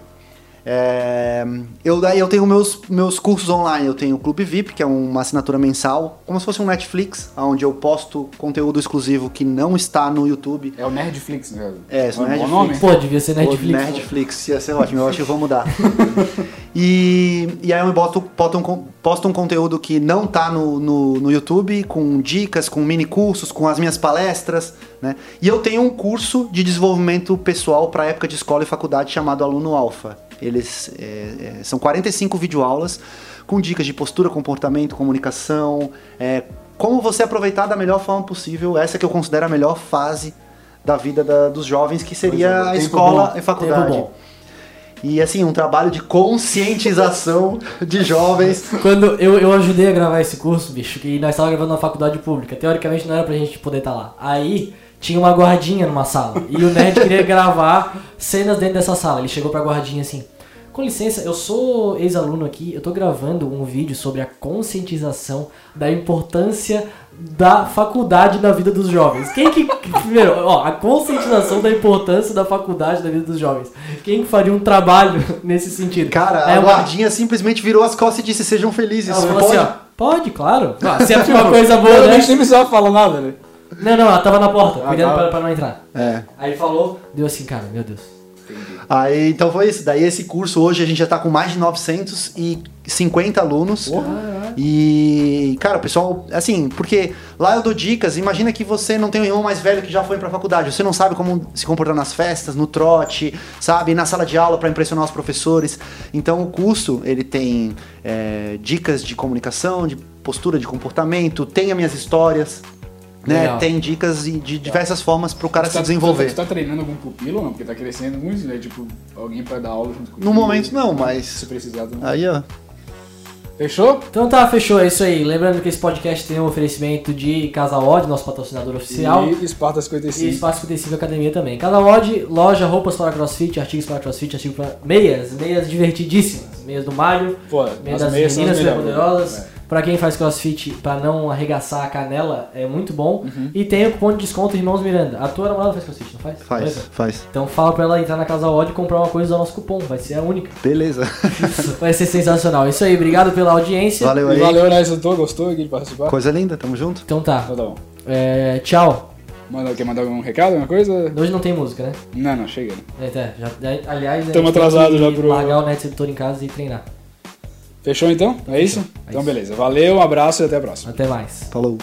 Speaker 3: É, eu, daí eu tenho meus, meus cursos online. Eu tenho o Clube VIP, que é uma assinatura mensal, como se fosse um Netflix, onde eu posto conteúdo exclusivo que não está no YouTube.
Speaker 2: É o Nerdflix, né?
Speaker 3: É, isso
Speaker 2: é bom
Speaker 3: Netflix.
Speaker 2: nome.
Speaker 1: Pô, devia ser Netflix.
Speaker 3: Netflix. Netflix, ia ser ótimo, eu acho que eu vou mudar. e, e aí eu boto, boto um, posto um conteúdo que não tá no, no, no YouTube, com dicas, com mini cursos, com as minhas palestras, né? E eu tenho um curso de desenvolvimento pessoal para época de escola e faculdade chamado Aluno Alfa. Eles é, é, são 45 videoaulas com dicas de postura, comportamento, comunicação, é, como você aproveitar da melhor forma possível, essa que eu considero a melhor fase da vida da- dos jovens, que seria
Speaker 2: é,
Speaker 3: a escola
Speaker 2: bom,
Speaker 3: e faculdade. E assim, um trabalho de conscientização de jovens.
Speaker 1: Quando eu, eu ajudei a gravar esse curso, bicho, que nós estávamos gravando na faculdade pública. Teoricamente não era pra gente poder estar lá. Aí tinha uma guardinha numa sala. E o nerd queria gravar cenas dentro dessa sala. Ele chegou pra guardinha assim. Com licença, eu sou ex-aluno aqui, eu tô gravando um vídeo sobre a conscientização da importância da faculdade na vida dos jovens. Quem que. Primeiro, ó, a conscientização da importância da faculdade na vida dos jovens. Quem que faria um trabalho nesse sentido?
Speaker 3: Cara,
Speaker 1: É
Speaker 3: a
Speaker 1: uma-
Speaker 3: guardinha simplesmente virou as costas e disse: sejam felizes.
Speaker 1: ela falou
Speaker 3: Pode?
Speaker 1: assim, ó, pode, claro. Ah, se é uma coisa boa,
Speaker 2: Eu
Speaker 1: né?
Speaker 2: nem precisava falar nada, né?
Speaker 1: Não, não, ela tava na porta,
Speaker 2: Ah,
Speaker 1: cuidando pra, pra não entrar.
Speaker 3: É.
Speaker 1: Aí falou, deu assim, cara, meu Deus.
Speaker 3: Aí, então foi isso. Daí esse curso hoje a gente já tá com mais de 950 alunos. E, cara, o pessoal, assim, porque lá eu dou dicas. Imagina que você não tem um irmão mais velho que já foi pra faculdade. Você não sabe como se comportar nas festas, no trote, sabe? Na sala de aula pra impressionar os professores. Então o curso, ele tem é, dicas de comunicação, de postura, de comportamento, tem as minhas histórias. Né?
Speaker 1: Legal.
Speaker 3: Tem dicas de, de diversas formas pro cara
Speaker 2: Tu
Speaker 3: se
Speaker 2: tá-
Speaker 3: desenvolver.
Speaker 2: Tu tá treinando algum pupilo ou não? Porque tá crescendo muito, né? Tipo, alguém pra dar aula junto contigo.
Speaker 3: No momento não, mas-
Speaker 2: Se precisar também.
Speaker 3: Aí, ó.
Speaker 2: Fechou?
Speaker 1: Então tá, fechou, é isso aí. Lembrando que esse podcast tem um oferecimento de Casa Odd, nosso patrocinador oficial.
Speaker 2: E Esparta
Speaker 1: E
Speaker 2: 55.
Speaker 1: Espaço 55 Academia também. Casa Odd, loja, roupas para crossfit, artigos para crossfit, artigos para meias, meias divertidíssimas. Meias do Mário, meias
Speaker 2: as
Speaker 1: das
Speaker 2: meias são
Speaker 1: meninas
Speaker 2: as
Speaker 1: Pra quem faz crossfit, pra não arregaçar a canela, é muito bom.
Speaker 2: Uhum.
Speaker 1: E tem o cupom de desconto Irmãos Miranda. A tua namorada faz crossfit, não faz?
Speaker 3: Faz,
Speaker 1: Beleza?
Speaker 3: faz.
Speaker 1: Então fala pra ela entrar na Casa Odd e comprar uma coisa e usar o nosso cupom. Vai ser a única.
Speaker 3: Beleza.
Speaker 1: Vai ser sensacional. Isso aí, obrigado pela audiência.
Speaker 3: Valeu aí.
Speaker 2: valeu, né? Gostou aqui de participar?
Speaker 3: Coisa linda, tamo junto.
Speaker 1: Então tá.
Speaker 2: Então tá bom.
Speaker 1: É, tchau.
Speaker 2: Manda, quer mandar algum recado, alguma coisa?
Speaker 1: Hoje não tem música, né?
Speaker 2: Não, não, chega.
Speaker 1: É, é, já, aliás, a
Speaker 2: Tamo
Speaker 1: gente tem
Speaker 2: atrasado
Speaker 1: que
Speaker 2: já pro-
Speaker 1: largar o Net Editor em casa e treinar.
Speaker 2: Fechou então? É isso?
Speaker 1: É
Speaker 2: Então
Speaker 1: isso.
Speaker 2: beleza. Valeu, um abraço e até a próxima.
Speaker 1: Até mais.
Speaker 3: Falou.